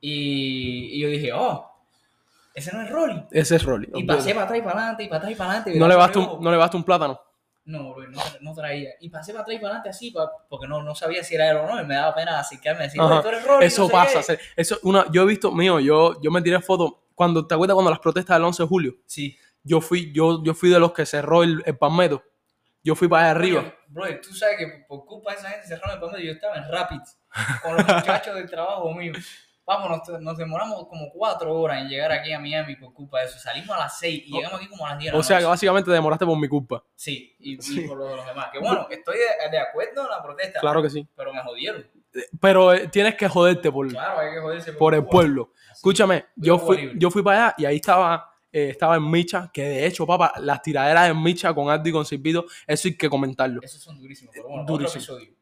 Y, y yo dije, oh, ese no es Rolly. Ese es Rolly. Y pasé para atrás y para adelante y para atrás y para adelante. No le, basta un, no le basta un plátano. No, bro, no, no traía. Y pasé para atrás y para adelante así, pa- porque no, no sabía si era él o no. Y me daba pena acercarme y decir, Ajá. "Oye, tú eres Rolly. Eso no sé pasa. qué". se- Eso, una, yo he visto, mío, yo, yo me tiré fotos. Cuando, ¿Te acuerdas cuando las protestas del 11 de julio? Sí. Yo fui, yo, yo fui de los que cerró el, el palmetto. Yo fui para allá arriba. Bro, tú sabes que por- por culpa de esa gente cerraron el. Yo estaba en Rapids con los muchachos del trabajo mío. Vamos, nos, nos demoramos como cuatro horas en llegar aquí a Miami por culpa de eso. Salimos a las seis y llegamos aquí como a las diez O sea que básicamente demoraste por mi culpa. Sí, y, y Sí. por lo de los demás. Que bueno, estoy de, de acuerdo en la protesta. Claro que sí. Pero me jodieron. Pero eh, tienes que joderte por, Claro, hay que joderse por el pueblo. Así. Escúchame, yo fui, yo fui para allá y ahí estaba, eh, estaba en Micha, que de hecho, papá, las tiraderas en Micha con Aldo y con Silvito, eso hay que comentarlo. Esos son durísimos, pero bueno, Durísimo. otro episodio.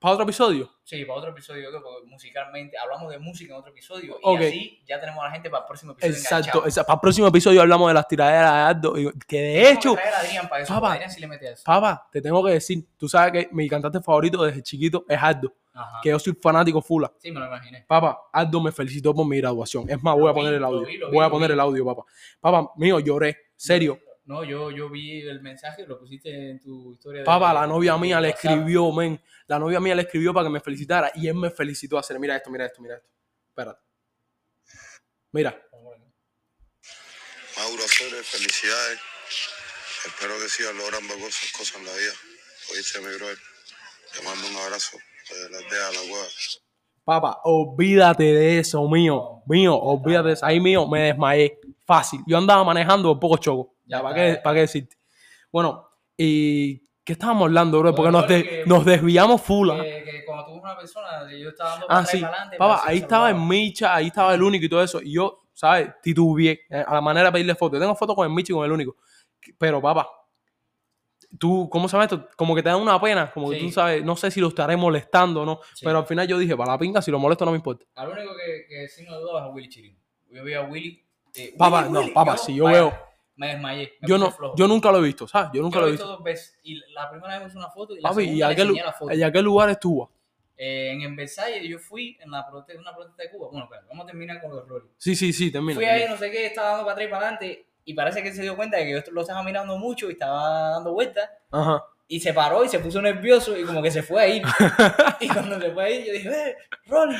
¿Para otro episodio? Sí, para otro episodio, porque musicalmente hablamos de música en otro episodio y así ya tenemos a la gente para el próximo episodio. Exacto, exacto. Para el próximo episodio hablamos de las tiraderas de Aldo, y- que de hecho, que traer a Adrián para eso, Papá. porque Adrián sí le mete a eso. papá, te tengo que decir, tú sabes que mi cantante favorito desde chiquito es Aldo, Ajá. que yo soy fanático fula. Sí, me lo imaginé. Papá, Aldo me felicitó por mi graduación. Es más, voy Lo a poner vi, el lo audio. vi, lo vi, Voy a poner el audio, papá. Papá, mío, lloré. Serio. No, yo, yo vi el mensaje, lo pusiste en tu historia. de- Papá, la novia de mía le escribió, men. La novia mía le escribió para que me felicitara y él me felicitó a hacer. Mira esto, mira esto, mira esto. Espérate. Mira. Mauro Aceres, felicidades. Espero que sigas logrando cosas, cosas en la vida. Oíste, mi brother. Te mando un abrazo desde la aldea de la cueva. Papá, olvídate de eso, mío. Mío, olvídate de eso. Ahí mío, me desmayé. Fácil. Yo andaba manejando un poco choco. Ya, ¿para qué, para qué decirte? Bueno, ¿y qué estábamos hablando, bro? Porque nos, de- que- nos desviamos full. ¿ah? Que, que cuando tú una persona, yo estaba dando Ah, sí. adelante. Papá, ahí estaba en Micha, ahí estaba el único y todo eso. Y yo, ¿sabes? Titubeé eh, a la manera de pedirle fotos. Yo tengo fotos con el Micha y con el único. Pero, papá, tú, ¿cómo llama esto? Como que te da una pena. Como que tú sabes, no sé si lo estaré molestando o no. Sí. Pero al final yo dije, para la pinga, si lo molesto no me importa. Al único que, que sí me dudaba es a Willy Chirino. Yo vi a Willy. eh, Papá, Willy, no, Willy, papá, si yo vaya, veo- Me desmayé. me Yo no, flojo. yo nunca lo he visto, ¿sabes? Yo nunca Yo lo he visto. dos veces. Y la primera vez hice una foto y la Papi, ¿y segunda le enseñé la foto. y a qué lugar estuvo? Eh, en, en Versalles yo fui en la protesta, una protesta de Cuba. Bueno, pero vamos a terminar con los roles. Sí, sí, sí, termina. Fui ahí, no sé qué, estaba dando para atrás y para adelante. Y parece que se dio cuenta de que yo lo estaba mirando mucho y estaba dando vueltas. Ajá. Y se paró y se puso nervioso y como que se fue a ir. y cuando se fue a ir, yo dije, eh, Rolly,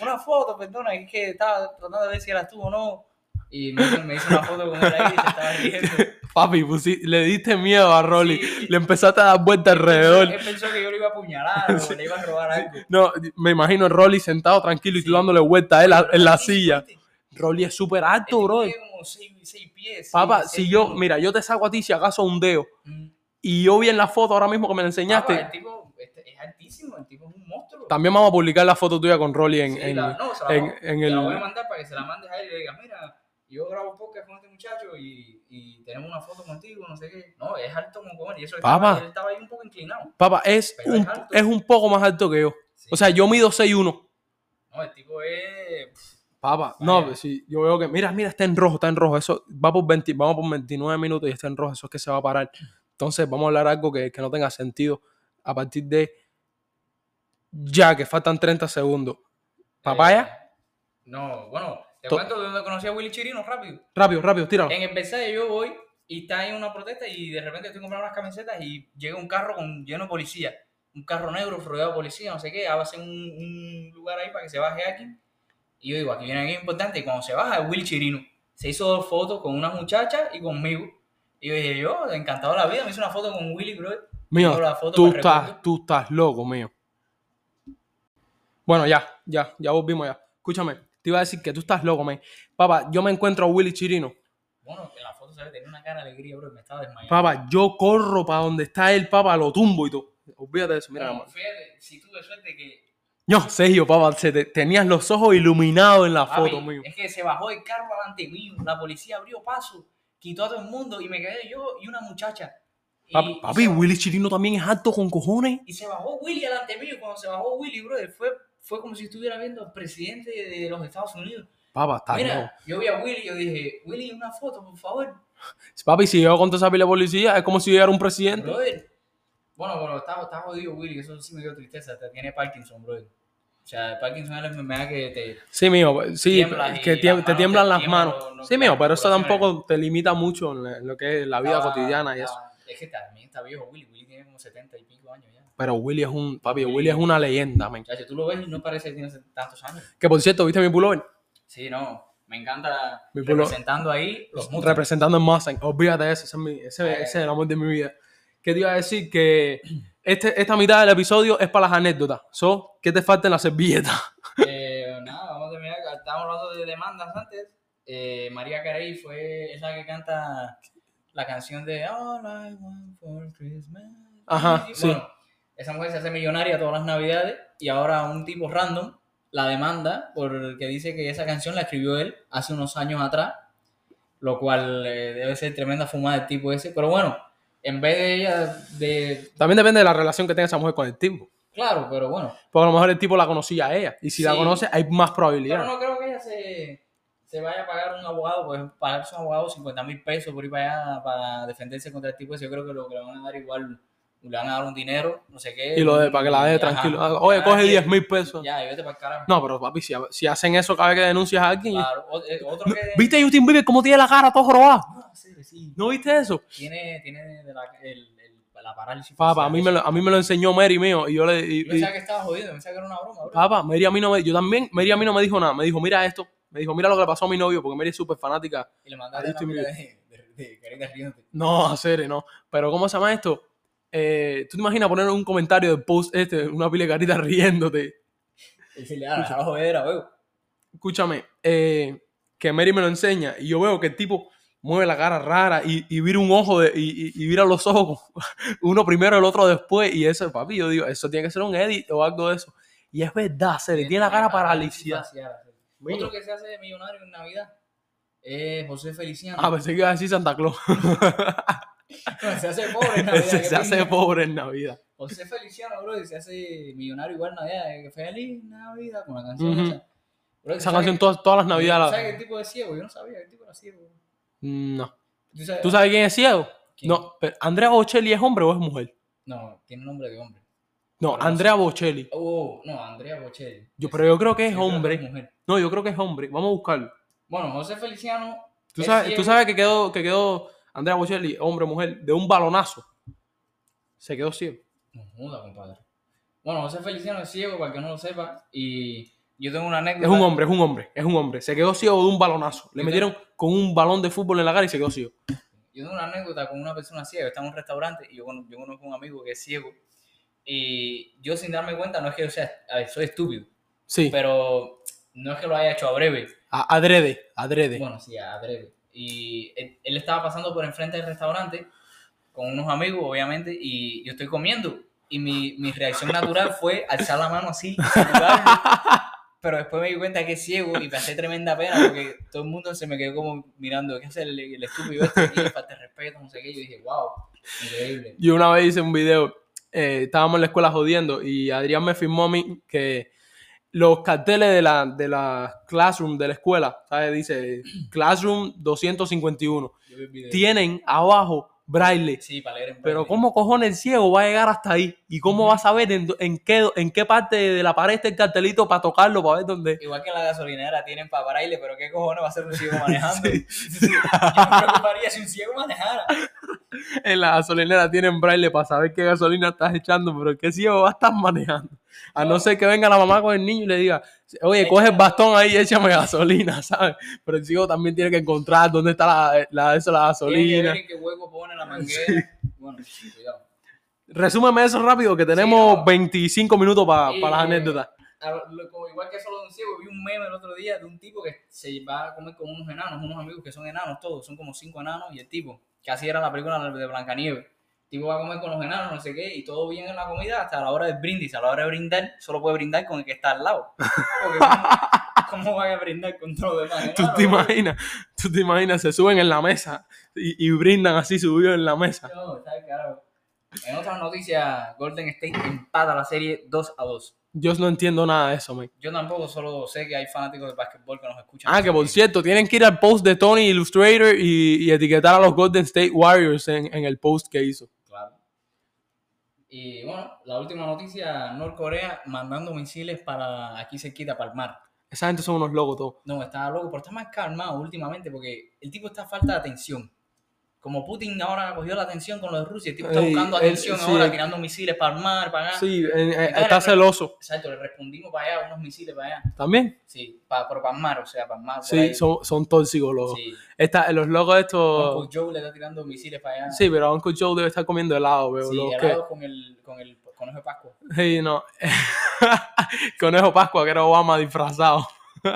una foto, perdona, es que estaba tratando de ver si eras tú o no. Y me hizo, me hizo una foto con él ahí y se estaba riendo. Papi, le diste miedo a Rolly. Sí. Le empezaste a dar vuelta alrededor. Él pensó que yo le iba a apuñalar o le iba a robar algo. No, me imagino a Rolly sentado tranquilo y tú dándole vuelta a él a- en la silla. Rolly es súper alto, Este bro. como seis, seis pies. Papá, si yo, uno. mira, yo te saco a ti si acaso un dedo Mm. y yo vi en la foto ahora mismo que me la Papá, enseñaste, el tipo este, es altísimo, el tipo es un monstruo. también vamos a publicar la foto tuya con Rolly en, Sí, en- la- no, en- voy- en se la el- voy a mandar para que se la mandes a él y le digas, mira, yo grabo podcast con este muchacho y, y tenemos una foto contigo, no sé qué. No, es alto como comer y eso Papá. estaba, él estaba ahí un poco inclinado. Papá, es un, es es un poco más alto que yo. Sí. O sea, yo mido 6'1". No, el tipo es... Papá, Vaya. no, sí, yo veo que, mira, mira, está en rojo, está en rojo, eso va por 20, vamos por 29 minutos y está en rojo, eso es que se va a parar. Entonces, vamos a hablar algo que, que no tenga sentido a partir de ya, que faltan 30 segundos. ¿Papaya? eh, no, bueno, te To- cuento de dónde conocí a Willy Chirino rápido. Rápido, rápido, tíralo. En el Versailles yo voy y está ahí una protesta y de repente estoy comprando unas camisetas y llega un carro con, lleno de policía. Un carro negro rodeado de policía, no sé qué. Hacen un, un lugar ahí para que se baje alguien. Y yo digo, aquí viene alguien importante. Y cuando se baja es Willy Chirino. Se hizo dos fotos con una muchacha y conmigo. Y yo dije, yo, encantado de la vida, me hice una foto con Willy, bro. Mío, Tengo la foto tú estás, tú estás loco, mío. Bueno, ya, ya, ya volvimos ya. Escúchame, te iba a decir que tú estás loco, man. Papá, yo me encuentro a Willy Chirino. Bueno, en la foto se ve, tenía una cara de alegría, bro. Me estaba desmayando. Papá, yo corro para donde está él, papá, lo tumbo y todo. Olvídate de eso, mira, Bueno, amor. fíjate, si tuve suerte que No, Sergio, papá, se te- tenías los ojos iluminados en la Papi, foto, mío. Es que se bajó el carro delante mío, la policía abrió paso, quitó a todo el mundo y me quedé yo y una muchacha. Y, Papi, papi, Willy Chirino también es alto con cojones. y se bajó Willy delante mío. Cuando se bajó Willy, brother, fue, fue como si estuviera viendo al presidente de los Estados Unidos. Papá, está. Mira, yo vi a Willy y yo dije, Willy, una foto, por favor. Papi, si yo con toda esa pila de policía, es como si yo era un presidente. Brother. Bueno, bueno, está, está jodido Willy, eso sí me dio tristeza. te- Tiene Parkinson, brother. O sea, Parkinson es la enfermedad que te, Sí, mío, sí, Tiemblas que las tiem- manos te tiemblan las tiemblan manos. los- los- Sí, mío, las pero eso tampoco te limita mucho en la- en lo que es la vida estaba- cotidiana y eso. Es que también está viejo Willy. Willy tiene como 70 y pico años ya. Pero Willy es un, papi, Willy- Willy es una leyenda, man. Chacho, tú lo ves y no parece que tiene tantos años. Que por cierto, ¿viste mi pullover? Sí, no. Me encanta Mi representando ahí los Mustangs. Representando en Mustang. Olvídate de eso, ese es, mi- ese, Eh. ese es el amor de mi vida. ¿Qué te iba a decir? Que este, esta mitad del episodio es para las anécdotas. So, ¿qué te falta en la servilleta? Eh, nada, vamos a terminar. Estábamos hablando de demandas antes. Eh, María Carey fue, es la que canta la canción de All I Want for Christmas. Ajá, Y, sí. Bueno, esa mujer se hace millonaria todas las navidades y ahora un tipo random la demanda porque dice que esa canción la escribió él hace unos años atrás, lo cual eh, debe ser tremenda fumada del tipo ese. Pero bueno, en vez de ella, de... También depende de la relación que tenga esa mujer con el tipo. Claro, pero bueno. Porque a lo mejor el tipo la conocía a ella. Y si la conoce, hay más Pero probabilidades. no creo que ella se, se vaya a pagar un abogado, pues pagar a un abogado 50 mil pesos por ir para allá para defenderse contra el tipo ese. Yo creo que lo que le van a dar igual, le van a dar un dinero, no sé qué. Y lo de para que la deje tranquilo. Oye, coge ya, 10 mil pesos. Ya, y vete para el carajo. No, pero papi, si, si hacen eso cada vez que denuncias a alguien. Claro, eh, otro que... ¿Viste Justin Bieber cómo tiene la cara todo jorobada? Sí. ¿No viste eso? Tiene, tiene de la, el, el- la parálisis. Papá, a mí me lo, a mí me lo enseñó Mary mío. Y yo le. y- Yo y- pensaba que estaba jodido, pensaba que era una broma, bro. Papá, Mary a mí no me. Yo también, Mary a mí no me dijo nada. Me dijo, mira esto. Me dijo, mira lo que le pasó a mi novio, porque Mary es súper fanática. Y le mandaste una pila de, de, de riéndote. No, a serio, no. Pero ¿cómo se llama esto? Eh, ¿Tú te imaginas poner un comentario del post este, una pila de caritas riéndote? Y ah, la. Escúchame, eh, que Mary me lo enseña y yo veo que el tipo mueve la cara rara y, y vira un ojo de, y, y, y vira los ojos, uno primero, el otro después. Y eso, papi, yo digo, eso tiene que ser un edit o algo de eso. Y es verdad, se le tiene la cara paralizada. Otro que se hace millonario en Navidad es José Feliciano. Ah, pensé que iba a decir Santa Claus. No, se hace pobre en Navidad. se, qué se hace pobre en Navidad. José Feliciano, bro, y se hace millonario igual en Navidad. eh, Feliz Navidad con la canción esa. Bro, Esa ¿sabes canción que- todas, todas las navidades. ¿Sabes la- el tipo de ciego? Yo no sabía que el tipo era ciego. Mm, No. ¿Tú sabes? ¿Tú sabes quién es ciego? ¿Quién? No, pero ¿Andrea Bocelli es hombre o es mujer? No, tiene nombre de hombre. No, Pero no Andrea Bocelli. Oh, no, Andrea Bocelli. Yo, pero yo creo que es Yo que hombre. mujer. No, yo creo que es hombre. Vamos a buscarlo. Bueno, José Feliciano. ¿Tú es sabes, ciego. tú sabes que quedó, que quedó Andrea Bocelli, hombre, mujer, de un balonazo. Se quedó ciego. No joda, compadre. Bueno, José Feliciano es ciego, para que no lo sepa, y yo tengo una anécdota. Es un hombre, es un hombre, es un hombre. Se quedó ciego de un balonazo. Le metieron con un balón de fútbol en la cara y se quedó ciego. Yo tengo una anécdota con una persona ciega. Está en un restaurante y yo, yo conozco a un amigo que es ciego. Y yo, sin darme cuenta, no es que yo sea. A ver, soy estúpido. Sí, Pero no es que lo haya hecho a breve. a- adrede, adrede. Bueno, sí, a breve. Y él, él estaba pasando por enfrente del restaurante con unos amigos, obviamente, y yo estoy comiendo. Y mi, mi reacción natural fue alzar la mano así, saludarlo. Pero después me di cuenta que es ciego y pasé tremenda pena porque todo el mundo se me quedó como mirando, ¿qué hace el, el estúpido este aquí? Falta respeto, no sé qué. Yo dije, wow, increíble. Yo una vez hice un video, eh, estábamos en la escuela jodiendo y Adrián me firmó a mí que los carteles de la, de la classroom de la escuela, ¿sabes? Dice classroom 251, Yo vi el video. tienen abajo braille. Sí, para leer en Pero. ¿cómo cojones el ciego va a llegar hasta ahí? ¿Y cómo va a saber en, en qué, en qué parte de la pared está el cartelito para tocarlo, para ver dónde? Igual que en la gasolinera tienen para braille, pero ¿qué cojones va a ser un ciego manejando? Yo me preocuparía si un ciego manejara. En la gasolinera tienen braille para saber qué gasolina estás echando, pero qué ciego va a estar manejando. A no ser que venga la mamá con el niño y le diga, oye, coge el bastón ahí y échame gasolina, ¿sabes? Pero el ciego también tiene que encontrar dónde está la, la, eso, la que gasolina. ver en qué hueco pone la manguera. Bueno, cuidado. Resúmeme eso rápido, que tenemos Sí, no. 25 minutos para Eh, las anécdotas. A ver, lo- como igual que solo un ciego, vi un meme el otro día de un tipo que se va a comer con unos enanos, unos amigos que son enanos todos, son como cinco enanos, y el tipo, que así era la película de Blancanieves, tipo va a comer con los enanos, no sé qué, y todo bien en la comida hasta la hora del brindis, a la hora de brindar, solo puede brindar con el que está al lado. Porque ¿cómo, cómo van a brindar con todos los demás? ¿Tú te imaginas? ¿Tú te imaginas? Se suben en la mesa y, y brindan así subidos en la mesa. No, está carajo. En otras noticias, Golden State empata la serie 2 a 2. Yo no entiendo nada de eso, man. Yo tampoco solo sé que hay fanáticos de básquetbol que nos escuchan. Ah, que por cierto, tienen que ir al post de Tony Illustrator y, y etiquetar a los Golden State Warriors en, en el post que hizo. Y bueno, la última noticia, Norcorea mandando misiles para aquí cerquita, para el mar. Esa gente son unos locos todos. No, está loco, pero está más calmado últimamente porque el tipo está a falta de atención. Como Putin ahora cogió la atención con lo de Rusia, el tipo está buscando atención sí, ahora, tirando misiles para el mar, para acá. Sí, está celoso. Exacto, le respondimos para allá, unos misiles para allá. ¿También? Sí, para, pero para el mar, o sea, para el mar. por Sí, ahí. son, son tóxicos los, Sí. Esta- los locos estos... Uncle Joe le está tirando misiles para allá. Sí, pero Uncle Joe debe estar comiendo helado, veo. Sí, los al que- lado con el, con el conejo de Pascua. Sí, no. Conejo Pascua, que era Obama disfrazado.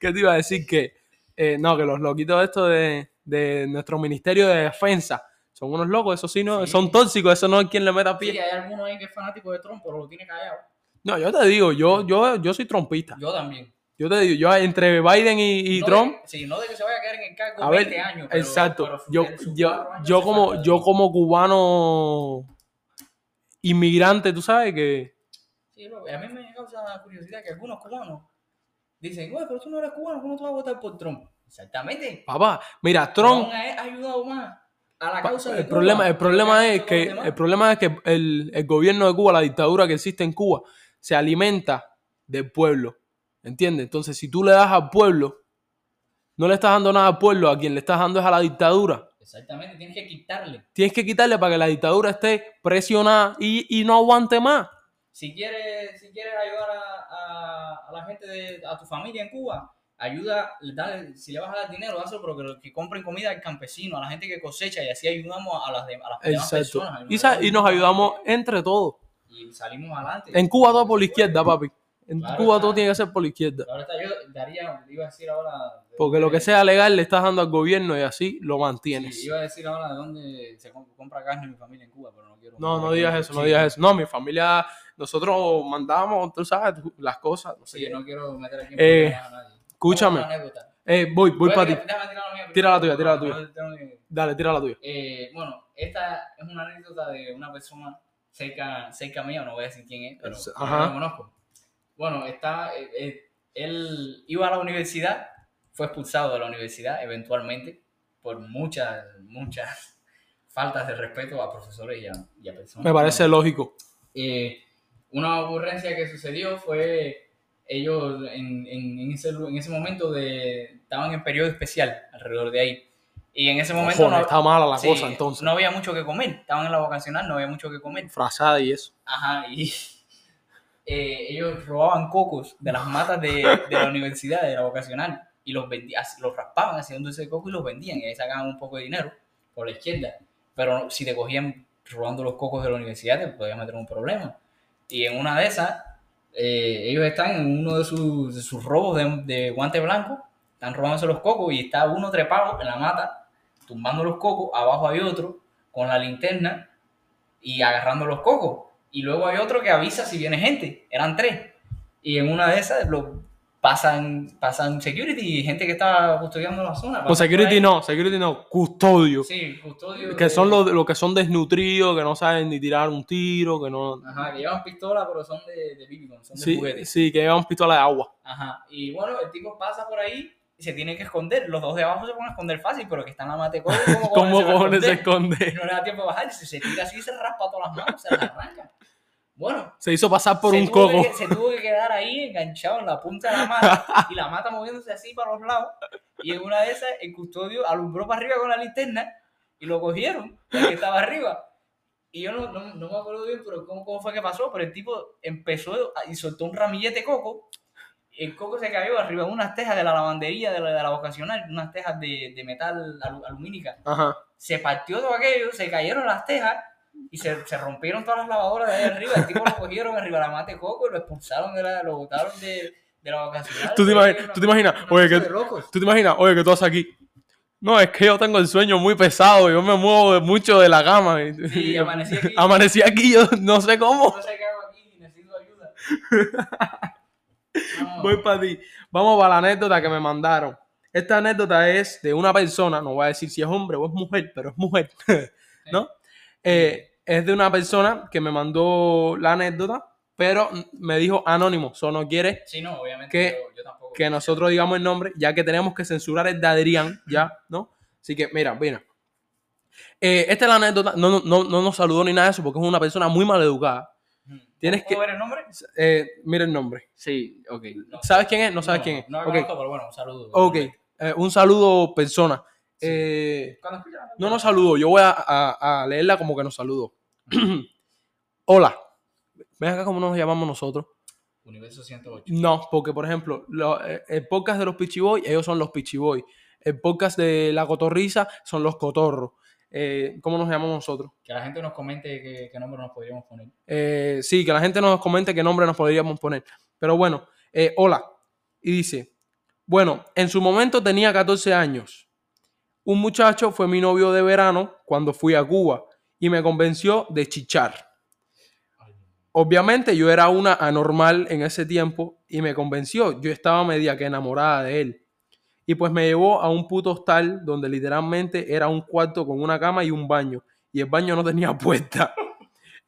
¿Qué te iba a decir? Que, eh, no, que los loquitos estos de, de nuestro Ministerio de Defensa son unos locos, eso sí, no, Sí. son tóxicos, eso no hay quien le meta Sí, pie. hay alguno ahí que es fanático de Trump, pero lo tiene callado. No, yo te digo, yo, yo, yo soy trompista. Yo también. Yo te digo, yo entre Biden y, y No Trump, de- sí, no de que se vaya a quedar en el cargo a ver, 20 años. pero- exacto. pero yo, yo, años yo como, falta- yo como cubano inmigrante, tú sabes que Sí, bro, a mí me causa curiosidad que algunos cubanos dicen, güey, pero tú no eres cubano, ¿cómo tú vas a votar por Trump? Exactamente. Papá, mira, Trump, ha ayudado más a la causa de el Cuba problema, el problema es que el problema es que el, el gobierno de Cuba, la dictadura que existe en Cuba, se alimenta del pueblo. ¿Entiendes? Entonces, si tú le das al pueblo, no le estás dando nada al pueblo, a quien le estás dando es a la dictadura. Exactamente, tienes que quitarle. Tienes que quitarle para que la dictadura esté presionada y, y no aguante más. Si quieres, si quieres ayudar a, a- a la gente, de, a tu familia en Cuba, ayuda, dale, si le vas a dar dinero, dáselo, pero que, que compren comida al campesino, a la gente que cosecha y así ayudamos a las, de- a las demás Exacto. personas. Y, y nos ayudamos entre todos. Y salimos adelante. En Cuba todo por la izquierda, papi. En Claro, Cuba todo tiene que ser por la izquierda. Ahora está, yo daría, iba a decir ahora... de Porque lo que sea legal le estás dando al gobierno y así lo sí, mantienes. iba a decir ahora de dónde se comp- compra carne mi familia en Cuba, pero no quiero... No, no digas eso, no digas eso. No, mi familia, nosotros mandamos, tú sabes, las cosas. No sé Sí, qué. no quiero meter aquí en Eh, a nadie. Escúchame. Eh, voy, voy para ti. Tira la tuya, tira la tuya. No, Dale, tira la tuya. Eh, bueno, esta es una anécdota de una persona cerca, cerca mía, no voy a decir quién es, pero ajá. lo conozco. Bueno, está, eh, eh, él iba a la universidad, fue expulsado de la universidad eventualmente por muchas, muchas faltas de respeto a profesores y a, y a personas. Me parece lógico. Eh, una ocurrencia que sucedió fue ellos en, en- en ese, en ese momento de, estaban en periodo especial alrededor de ahí. Y en ese momento Cojones, no, está mala la sí, cosa entonces. no había mucho que comer. Estaban en la vocacional, no había mucho que comer. Frazada y eso. Ajá, y eh, ellos robaban cocos de las matas de, de la universidad, de la vocacional, y los vendían, los raspaban, hacían dulce de coco y los vendían, y ahí sacaban un poco de dinero por la izquierda. Pero si te cogían robando los cocos de la universidad, te podías meter un problema. Y en una de esas, eh, ellos están en uno de sus, robos de, de guante blanco, están robándose los cocos y está uno trepado en la mata, tumbando los cocos, abajo hay otro con la linterna y agarrando los cocos. Y luego hay otro que avisa si viene gente, eran tres. Y en una de esas lo pasan, pasan security y gente que estaba custodiando la zona. Por security no, security no, custodio. Sí, custodio. Que de- son los los que son desnutridos, que no saben ni tirar un tiro, que no... Ajá, que llevan pistola, pero son de, de gun, son de Sí, juguete. sí, que llevan pistola de agua. Ajá. Y bueno, el tipo pasa por ahí y se tiene que esconder. Los dos de abajo se pueden esconder fácil, pero que están a mate ¿cómo ¿Cómo a cojones se esconder? esconde? No le da tiempo a bajar, se, se tira así y se raspa todas las manos, se las arranca. Bueno, Se hizo pasar por un coco. que- se tuvo que quedar ahí enganchado en la punta de la mata y la mata moviéndose así para los lados. Y en una de esas, el custodio alumbró para arriba con la linterna y lo cogieron, el que estaba arriba. Y yo no, no, no me acuerdo bien, pero cómo, cómo fue que pasó. Pero el tipo empezó a- y soltó un ramillete de coco. El coco se cayó arriba de unas tejas de la lavandería de la, de la vocacional, unas tejas de, de metal alu- alumínica. Ajá. Se partió todo aquello, se cayeron las tejas y se, se rompieron todas las lavadoras de ahí arriba. El tipo lo cogieron arriba la mate coco y lo expulsaron de la, lo botaron de, de la vocacional. ¿Tú te Fue imagi- una- tú te imaginas? Oye, que-. ¿Tú te imaginas? Oye, que tú haces aquí. No, es que yo tengo el sueño muy pesado, yo me muevo mucho de la cama. y- Sí, y- amanecí aquí. amanecí aquí, yo no sé cómo. No sé qué hago aquí, necesito ayuda. No. Voy para ti. Vamos para la anécdota que me mandaron. Esta anécdota es de una persona, no voy a decir si es hombre o es mujer, pero es mujer, ¿no? Eh, es de una persona que me mandó la anécdota, pero me dijo anónimo, solo no quiere Sí, no, obviamente. que- yo, yo tampoco. que nosotros digamos el nombre, ya que tenemos que censurar el de Adrián, ya, ¿no? Así que, mira, mira. Eh, esta es la anécdota, no, no, no, no nos saludó ni nada de eso, porque es una persona muy mal educada. Tienes ¿Puedo que- ver el nombre? Eh, mira el nombre. Sí, ok. ¿Sabes quién es? No sabes quién es. No, ok, lo conozco, pero bueno, un saludo. ok. Eh, un saludo, persona. Sí. Eh, no nos saludó, yo voy a, a- a leerla como que nos saludó. Hola. Ven acá como nos llamamos nosotros. Universo 108. No, porque por ejemplo, lo- eh, el podcast de los Pichiboy, ellos son los Pichiboy. El podcast de La Cotorriza son los Cotorros. Eh, ¿Cómo nos llamamos nosotros? Que la gente nos comente qué, qué nombre nos podríamos poner. Eh, sí, que la gente nos comente qué nombre nos podríamos poner. Pero bueno, eh, hola. Y dice, bueno, en su momento tenía 14 años. Un muchacho fue mi novio de verano cuando fui a Cuba y me convenció de chichar. Obviamente yo era una anormal en ese tiempo y me convenció. Yo estaba media que enamorada de él. Y pues me llevó a un puto hostal donde literalmente era un cuarto con una cama y un baño. Y el baño no tenía puerta.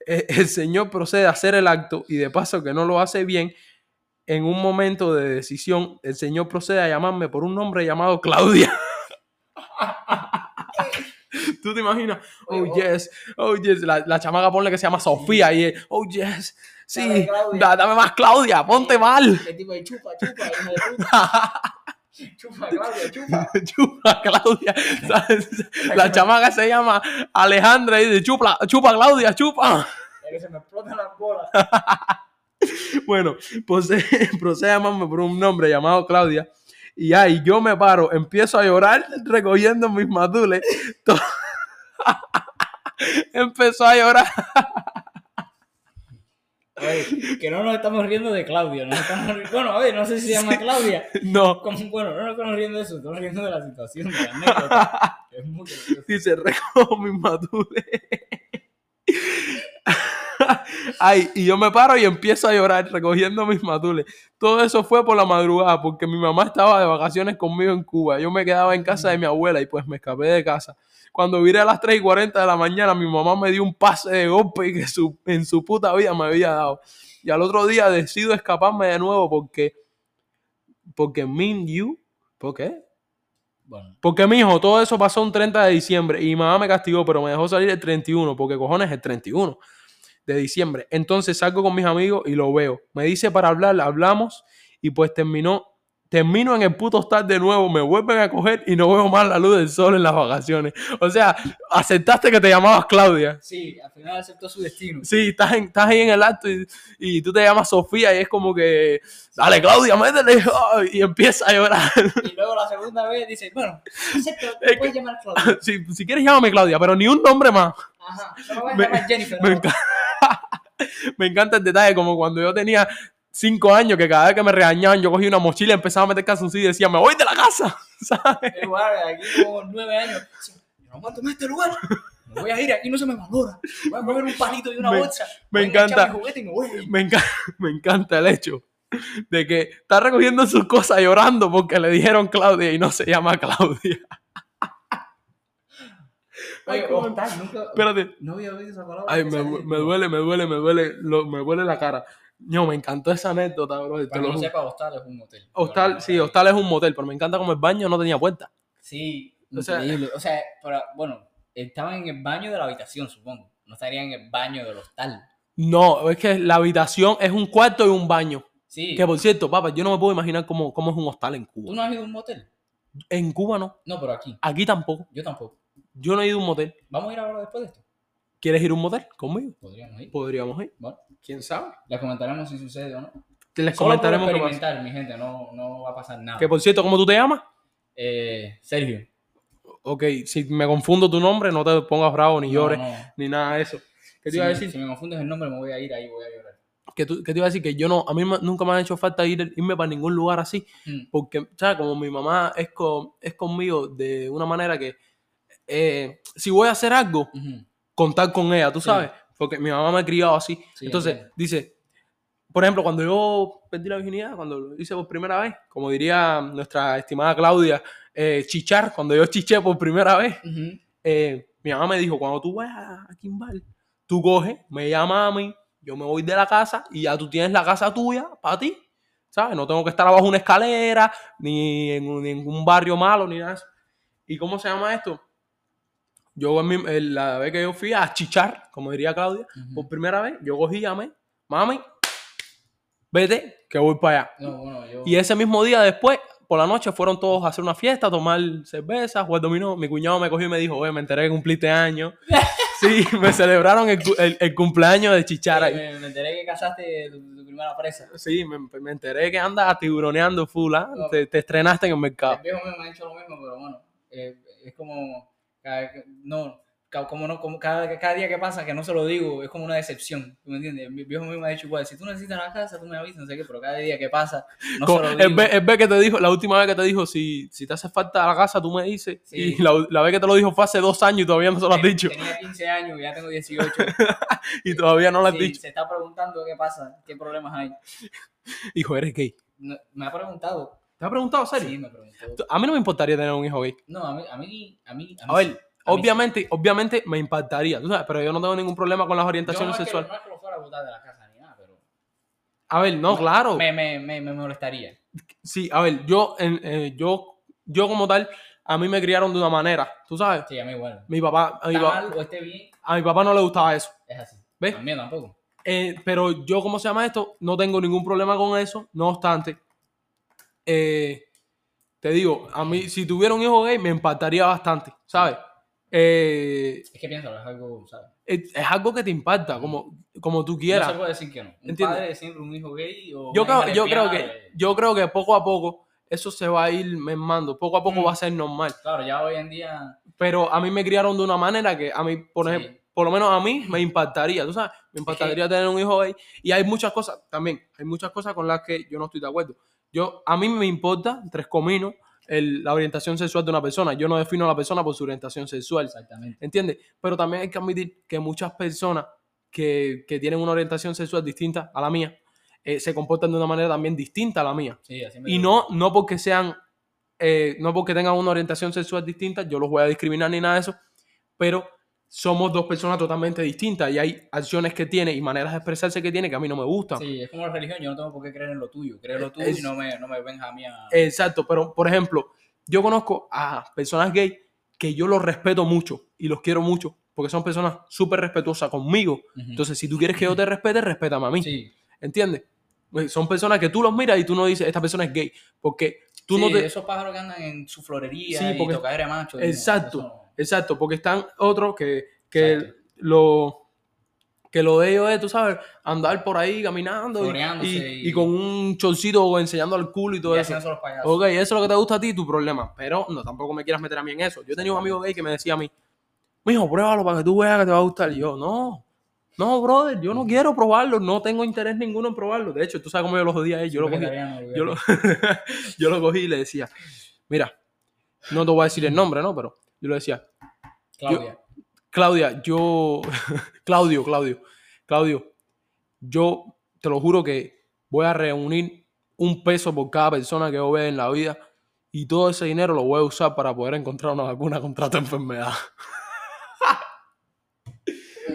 Eh, El señor procede a hacer el acto y de paso que no lo hace bien, en un momento de decisión, el señor procede a llamarme por un nombre llamado Claudia. ¿Tú te imaginas? Oh, oh. yes, oh, yes. La, la chamaca ponle que se llama Sofía y es, oh, yes. Sí, Dale, Claudia. da- dame más Claudia, ponte mal. El tipo de chupa, chupa, hijo de puta. chupa, Claudia, chupa. chupa Claudia. La chamaca se llama Alejandra y dice, chupa, chupa Claudia, chupa. Ya que se me explotan las bolas. Bueno, procede, procede a llamarme por un nombre llamado Claudia. Y ahí yo me paro, empiezo a llorar recogiendo mis matules. To- Empezó a llorar. Oye, que no nos estamos riendo de Claudia. No estamos Bueno, no sé si se llama Claudia. No, Como- bueno, no nos estamos riendo de eso, estamos riendo de la situación, de la anécdota. Es muy gracioso. dice, recojo mis matules. Ay, y yo me paro y empiezo a llorar recogiendo mis matules. Todo eso fue por la madrugada, porque mi mamá estaba de vacaciones conmigo en Cuba. Yo me quedaba en casa de mi abuela y pues me escapé de casa. Cuando viré a las 3 y 40 de la mañana, mi mamá me dio un pase de golpe que su- en su puta vida me había dado. Y al otro día decido escaparme de nuevo porque. Porque mean you. ¿Por qué? Bueno, Porque mi hijo, todo eso pasó un 30 de diciembre y mi mamá me castigó, pero me dejó salir el 31, porque cojones el 31 de diciembre. Entonces salgo con mis amigos y lo veo. Me dice para hablar, hablamos y pues terminó, termino en el puto hostal de nuevo, me vuelven a coger y no veo más la luz del sol en las vacaciones. O sea, aceptaste que te llamabas Claudia. Sí, al final aceptó su destino. Sí, estás, en- estás ahí en el acto y, y tú te llamas Sofía y es como que, dale Claudia, métele. ay, Y empieza a llorar. Y luego la segunda vez dice, bueno, acepto, te puedes llamar Claudia. si, si quieres llámame Claudia, pero ni un nombre más. Ajá, no me voy a Me- llamar Jennifer. Me, enca- me encanta el detalle, como cuando yo tenía cinco años, que cada vez que me regañaban, yo cogía una mochila y empezaba a meter calzoncillos y decía, me voy de la casa, ¿sabes? Es igual, aquí como nueve años. Yo no aguanto más este lugar. Me voy a ir, aquí no se me valora. Voy a coger un palito y una Me- bolsa. me voy a encanta. mi juguete y me voy a ir. Me, enca- me encanta el hecho de que está recogiendo sus cosas llorando porque le dijeron Claudia y no se llama Claudia. Ay, Oye, cómo- hostal, nunca. Espérate. No había oído esa palabra. Ay, me, me duele, me duele, me duele, lo- me duele la cara. No, me encantó esa anécdota, bro. Para que no sepa, hostal es un motel. Hostal, sí, hostal es un motel, pero me encanta como el baño no tenía puerta. Sí, O sea- increíble. O sea, para, bueno, estaban en el baño de la habitación, supongo. No estarían en el baño del hostal. No, es que la habitación es un cuarto y un baño. Sí. Que por cierto, papá, yo no me puedo imaginar cómo, cómo es un hostal en ¿Tú Cuba. no has ido a un motel? En Cuba no. No, pero aquí. Aquí tampoco. Yo tampoco. Yo no he ido a un motel. ¿Vamos a ir ahora después de esto? ¿Quieres ir a un motel conmigo? Podríamos ir. Podríamos ir. Bueno, ¿Quién sabe? les comentaremos si sucede o no. Les Solo por comentaremos qué pasa. experimentar, mi gente. No, no va a pasar nada. Que por cierto, ¿cómo tú te llamas? Eh, Sergio. Ok, si me confundo tu nombre, no te pongas bravo, ni No, llores, no. ni nada de eso. ¿Qué te Si iba a me- decir? Si me confundes el nombre, me voy a ir ahí, voy a llorar. Que, tú- que te iba a decir que yo no, a mí nunca me ha hecho falta ir, irme para ningún lugar así, Mm. porque, ¿sabes? Como mi mamá es, con, es conmigo de una manera que, eh, si voy a hacer algo, Ujú. contar con ella, tú Sí. sabes, porque mi mamá me ha criado así. Sí, Entonces, entiendo. dice, por ejemplo, cuando yo perdí la virginidad, cuando lo hice por primera vez, como diría nuestra estimada Claudia, eh, chichar, cuando yo chiché por primera vez, Ujú. eh, mi mamá me dijo, cuando tú vayas a Kimball, tú coges, me llamas a mí, yo me voy de la casa y ya tú tienes la casa tuya para ti, ¿sabes? No tengo que estar abajo de una escalera, ni en, ni en un barrio malo, ni nada de eso. ¿Y cómo se llama esto? Yo, en mi- en la vez que yo fui a chichar, como diría Claudia, Ujú. por primera vez, yo cogí, llamé, mami, vete, que voy para allá. No, bueno, yo. Y ese mismo día después, por la noche, fueron todos a hacer una fiesta, a tomar cerveza, jugar dominó. Mi cuñado me cogió y me dijo, oye, me enteré que cumpliste años. sí, me celebraron el, cu- el- el cumpleaños de Chichara. Me, me enteré que casaste tu, tu primera presa. Sí, me, me enteré que andas tiburoneando full, ¿ah? Te, te estrenaste en el mercado. El viejo mío me ha dicho lo mismo, pero bueno, eh, es como, cada, no, como no, como cada, cada día que pasa que no se lo digo, es como una decepción, ¿tú me entiendes? Mi viejo mío me ha dicho igual, si tú necesitas la casa, tú me avisas, no sé qué, pero cada día que pasa, no Como- se lo digo. ve, el ve que te dijo, la última vez que te dijo, si, si te hace falta la casa, tú me dices. Sí. Y la, la vez que te lo dijo fue hace dos años y todavía no se lo has dicho. Tenía 15 años, ya tengo 18. Y todavía no lo has Sí, dicho. Se está preguntando qué pasa, qué problemas hay. Hijo, eres gay. No, me ha preguntado. ¿Te has preguntado, serio? Sí, me preguntó. A mí no me importaría tener un hijo gay. No, a mí, a mí, a mí, A ver, sí, a mí obviamente, obviamente me impactaría, tú sabes, pero yo no tengo ningún problema con las. Yo orientaciones no es, que, sexuales. no es que lo fuera a botar de la casa ni nada, pero A ver, no, claro. me, me, me, me molestaría. Sí, a ver, yo, eh, yo, yo como tal, a mí me criaron de una manera, tú sabes. Sí, a mí igual. Mi papá, a mi, Está pa- mal o esté bien, a mi papá no le gustaba eso. es así. ¿Ves? A mí tampoco. Eh, pero yo, ¿cómo se llama esto? No tengo ningún problema con eso. No obstante, eh, te digo, a mí, si tuviera un hijo gay, me impactaría bastante, ¿sabes? Eh, Es que piénsalo, es algo, ¿sabes? es, es algo que te impacta, como, como tú No quieras. se puede decir que no. Un ¿Entiendes? padre siempre un hijo gay o yo creo, yo creo que eh, yo creo que poco a poco eso se va a ir mermando, poco a poco Mm. va a ser normal. Claro, ya hoy en día... Pero a mí me criaron de una manera que a mí, por Sí. ejemplo, por lo menos a mí me impactaría, tú sabes, me impactaría tener un hijo gay. Y hay muchas cosas, también, hay muchas cosas con las que yo no estoy de acuerdo. Yo, a mí me importa, tres cominos, el- la orientación sexual de una persona. Yo no defino a la persona por su orientación sexual, Exactamente. ¿entiendes? Pero también hay que admitir que muchas personas que, que tienen una orientación sexual distinta a la mía, eh, se comportan de una manera también distinta a la mía. Sí, así me Y no, no porque sean, eh, no porque tengan una orientación sexual distinta, yo los voy a discriminar ni nada de eso, pero somos dos personas totalmente distintas y hay acciones que tiene y maneras de expresarse que tiene que a mí no me gustan. Sí, es como la religión, yo no tengo por qué creer en lo tuyo. Creo en lo tuyo Es- y no me, no me venga a mí a... Exacto, pero por ejemplo, yo conozco a personas gay que yo los respeto mucho y los quiero mucho porque son personas súper respetuosas conmigo. Entonces, si tú quieres que yo te respete, respétame a mí. sí, ¿Entiendes? Pues Son personas que tú los miras y tú no dices, esta persona es gay. Porque tú Sí, no te... esos pájaros que andan en su florería Sí, y porque- tocadera de macho. Exacto. eso no- Exacto, porque están otros que, que Exacto. lo que lo de ellos es, tú sabes, andar por ahí caminando y, y- y- y con un chorcito enseñando el culo y todo y eso. los payasos. Ok, eso es lo que te gusta a ti, tu problema. Pero no, tampoco me quieras meter a mí en eso. Yo tenía un amigo gay que me decía a mí, mijo, pruébalo para que tú veas que te va a gustar. Y yo, no, no, brother, yo no quiero probarlo, no tengo interés ninguno en probarlo. De hecho, tú sabes cómo yo lo jodía a él. Yo lo, cogí, yo, lo, yo lo cogí y le decía, mira, no te voy a decir el nombre, ¿no? Pero yo le decía, Claudia. Claudia, yo. Claudio, Claudio. Claudio, yo te lo juro que voy a reunir un peso por cada persona que yo vea en la vida y todo ese dinero lo voy a usar para poder encontrar una vacuna contra tu enfermedad.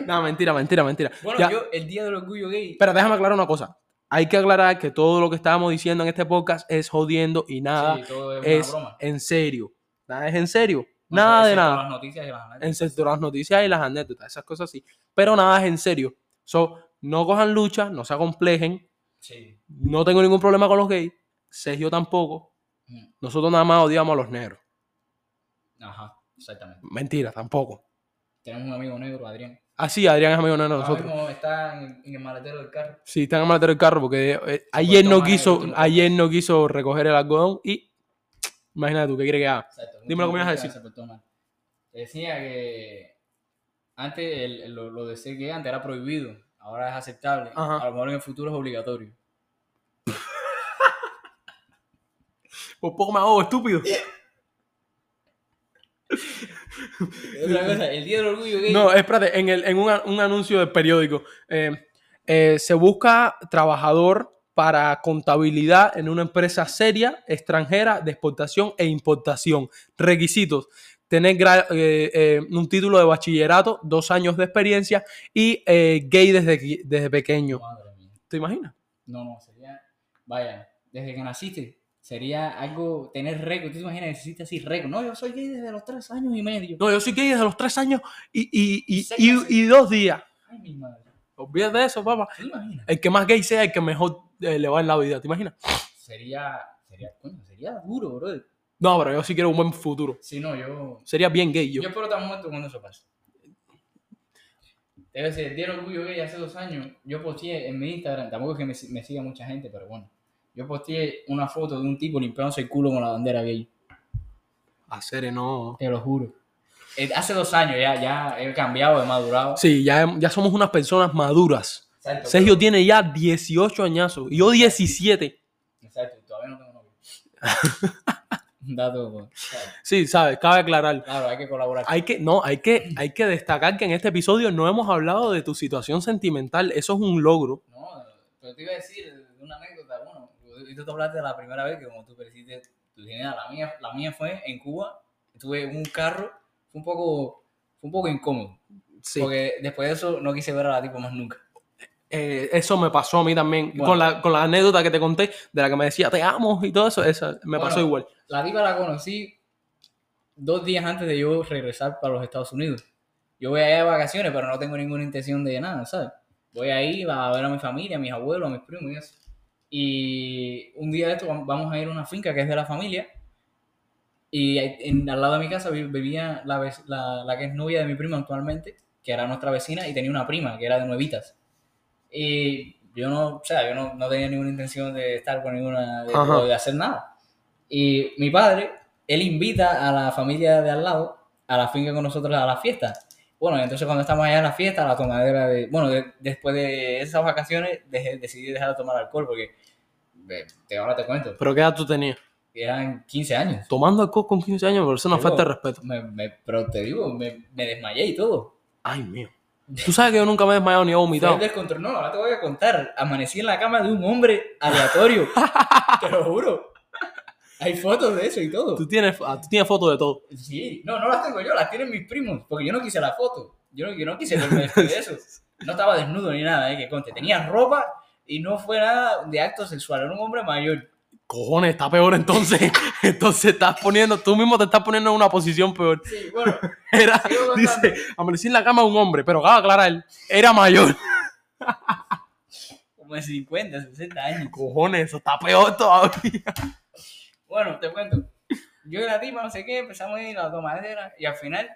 no, mentira, mentira, mentira. Bueno, Ya, yo, el día del orgullo gay. Pero déjame aclarar una cosa. Hay que aclarar que todo lo que estábamos diciendo en este podcast es jodiendo y nada sí, todo es, broma. en serio. Nada es en serio. No, nada de nada Las noticias y las anécdotas. en sector las noticias y las anécdotas, esas cosas así. Pero nada es en serio. So, no cojan lucha, no se acomplejen. Sí. No tengo ningún problema con los gays. Sergio tampoco. Mm. Nosotros nada más odiamos a los negros. Ajá, exactamente. Mentira, tampoco. Tenemos un amigo negro, Adrián. Así, Adrián es amigo negro de nosotros. mismo está en, en el maletero del carro. Sí, están a maletero el carro porque eh, ayer no el quiso, ayer no quiso recoger el algodón y imagínate tú, ¿qué quiere que haga? Exacto. Dime lo que me ibas a decir. se portó mal. Te decía que antes el- el- lo, lo de ser gay antes era prohibido, ahora es aceptable. Ajá. A lo mejor en el futuro es obligatorio. Por poco me hago estúpido. Otra cosa, el día del orgullo gay. No, espérate, en, el, en un, un anuncio del periódico. eh, eh, se busca trabajador para contabilidad en una empresa seria, extranjera, de exportación e importación. Requisitos. Tener eh, eh, un título de bachillerato, dos años de experiencia y gay desde, desde pequeño. Madre mía. ¿Te imaginas? No, no, sería. Vaya, desde que naciste, sería algo. Tener récord. ¿Tú te imaginas? Necesitas así récord. No, yo soy gay desde los tres años y medio. No, yo soy gay desde los tres años y, y, y, y- dos días. Ay, mi madre. Olvídate de eso, papá. ¿Tú te imaginas? El que más gay sea, el que mejor eh, le va en la vida. ¿Te imaginas? Sería. Sería. Coño, sería duro, bro. No, pero yo sí quiero un buen futuro. Si no, yo. Sería bien gay yo. Yo espero estar muerto cuando eso pase. Debe ser, del orgullo gay hace dos años, yo posteé en mi Instagram, tampoco es que me, me siga mucha gente, pero bueno. Yo posteé una foto de un tipo limpiándose el culo con la bandera gay. Hacer no. Te lo juro. Eh, Hace dos años ya, ya he cambiado, he madurado. Sí, ya, ya somos unas personas maduras. Exacto, Sergio tiene ya 18 añazos y yo 17. pero- Exacto, todavía no tengo novio. Dato, pues. Sí, sabes, cabe aclarar. Claro, hay que colaborar. Hay que, no, hay que, hay que destacar que en este episodio no hemos hablado de tu situación sentimental. Eso es un logro. No, pero te iba a decir de una anécdota, bueno, y tú te hablaste la primera vez que como tú perdiste tu virginidad, la mía, la mía fue en Cuba, tuve un carro, fue un poco, fue un poco incómodo, Sí. porque después de eso no quise ver a la tipo más nunca. Eh, eso me pasó a mí también. Bueno. Con, la, con la anécdota que te conté, de la que me decía te amo y todo eso, esa me Bueno. pasó igual. La tipa la conocí dos días antes de yo regresar para los Estados Unidos. Yo voy allá de vacaciones, pero no tengo ninguna intención de nada, ¿sabes? Voy ahí a ver a mi familia, a mis abuelos, a mis primos y eso. Y un día de esto vam- vamos a ir a una finca que es de la familia. Y en- al lado de mi casa vi- vivía la, la, la que es novia de mi prima actualmente, que era nuestra vecina, y tenía una prima que era de Nuevitas. Y yo no, o sea, yo no, no tenía ninguna intención de estar con ninguna, de, o de hacer nada. Y mi padre, él invita a la familia de al lado a la finca con nosotros a la fiesta. Bueno, entonces cuando estamos allá en la fiesta, la tomadera de... Bueno, de- después de esas vacaciones dejé- decidí dejar de tomar alcohol porque... te, ahora te cuento. Pero ¿qué edad tú tenías? Eran 15 años. Tomando alcohol con 15 años, pero eso no Digo, falta de respeto. Me, me- pero te digo, me, me desmayé y todo. Ay, mío. Tú sabes que yo nunca me he desmayado ni he Fue vomitado. el descontrol. No, ahora te voy a contar. Amanecí en la cama de un hombre aleatorio. te lo juro. Hay fotos de eso y todo. Tú tienes, ah, tú tienes fotos de todo. Sí, no, no las tengo yo, las tienen mis primos, porque yo no quise la foto. Yo no, yo no quise verme después de eso. No estaba desnudo ni nada, eh, que conte. Tenía ropa y no fue nada de acto sexual, era un hombre mayor. Cojones, está peor entonces. Entonces estás poniendo, tú mismo te estás poniendo en una posición peor. Sí, bueno, Era, dice, amanecí en la cama de un hombre, pero acaba de aclarar, era mayor. como como de 50, 60 años. Cojones, eso está peor todavía. Bueno, te cuento. Yo y la tipa, no sé qué, empezamos a ir a la tomadera y al final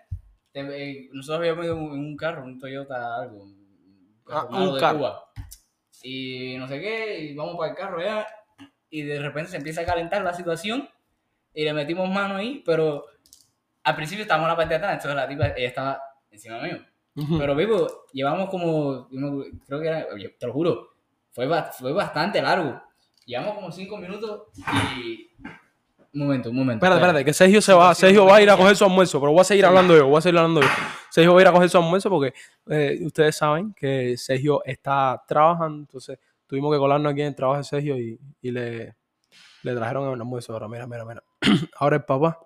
te- eh, nosotros habíamos ido en un carro, un Toyota algo, un, Ah, un de carro. Cuba. Y no sé qué, y vamos para el carro allá y de repente se empieza a calentar la situación y le metimos mano ahí, pero al principio estábamos en la parte de atrás, entonces la tipa, ella estaba encima mío. Pero vivo, llevamos como, creo que era, te lo juro, fue, fue bastante largo. Llevamos como cinco minutos y... Un momento, un momento. Espérate, espérate, que Sergio se va, Sergio va a ir a coger su almuerzo, pero voy a seguir hablando yo, voy a seguir hablando yo. Sergio va a ir a coger su almuerzo porque eh, ustedes saben que Sergio está trabajando, entonces tuvimos que colarnos aquí en el trabajo de Sergio y, y le, le trajeron el almuerzo. Ahora, mira, mira, mira. Ahora el papá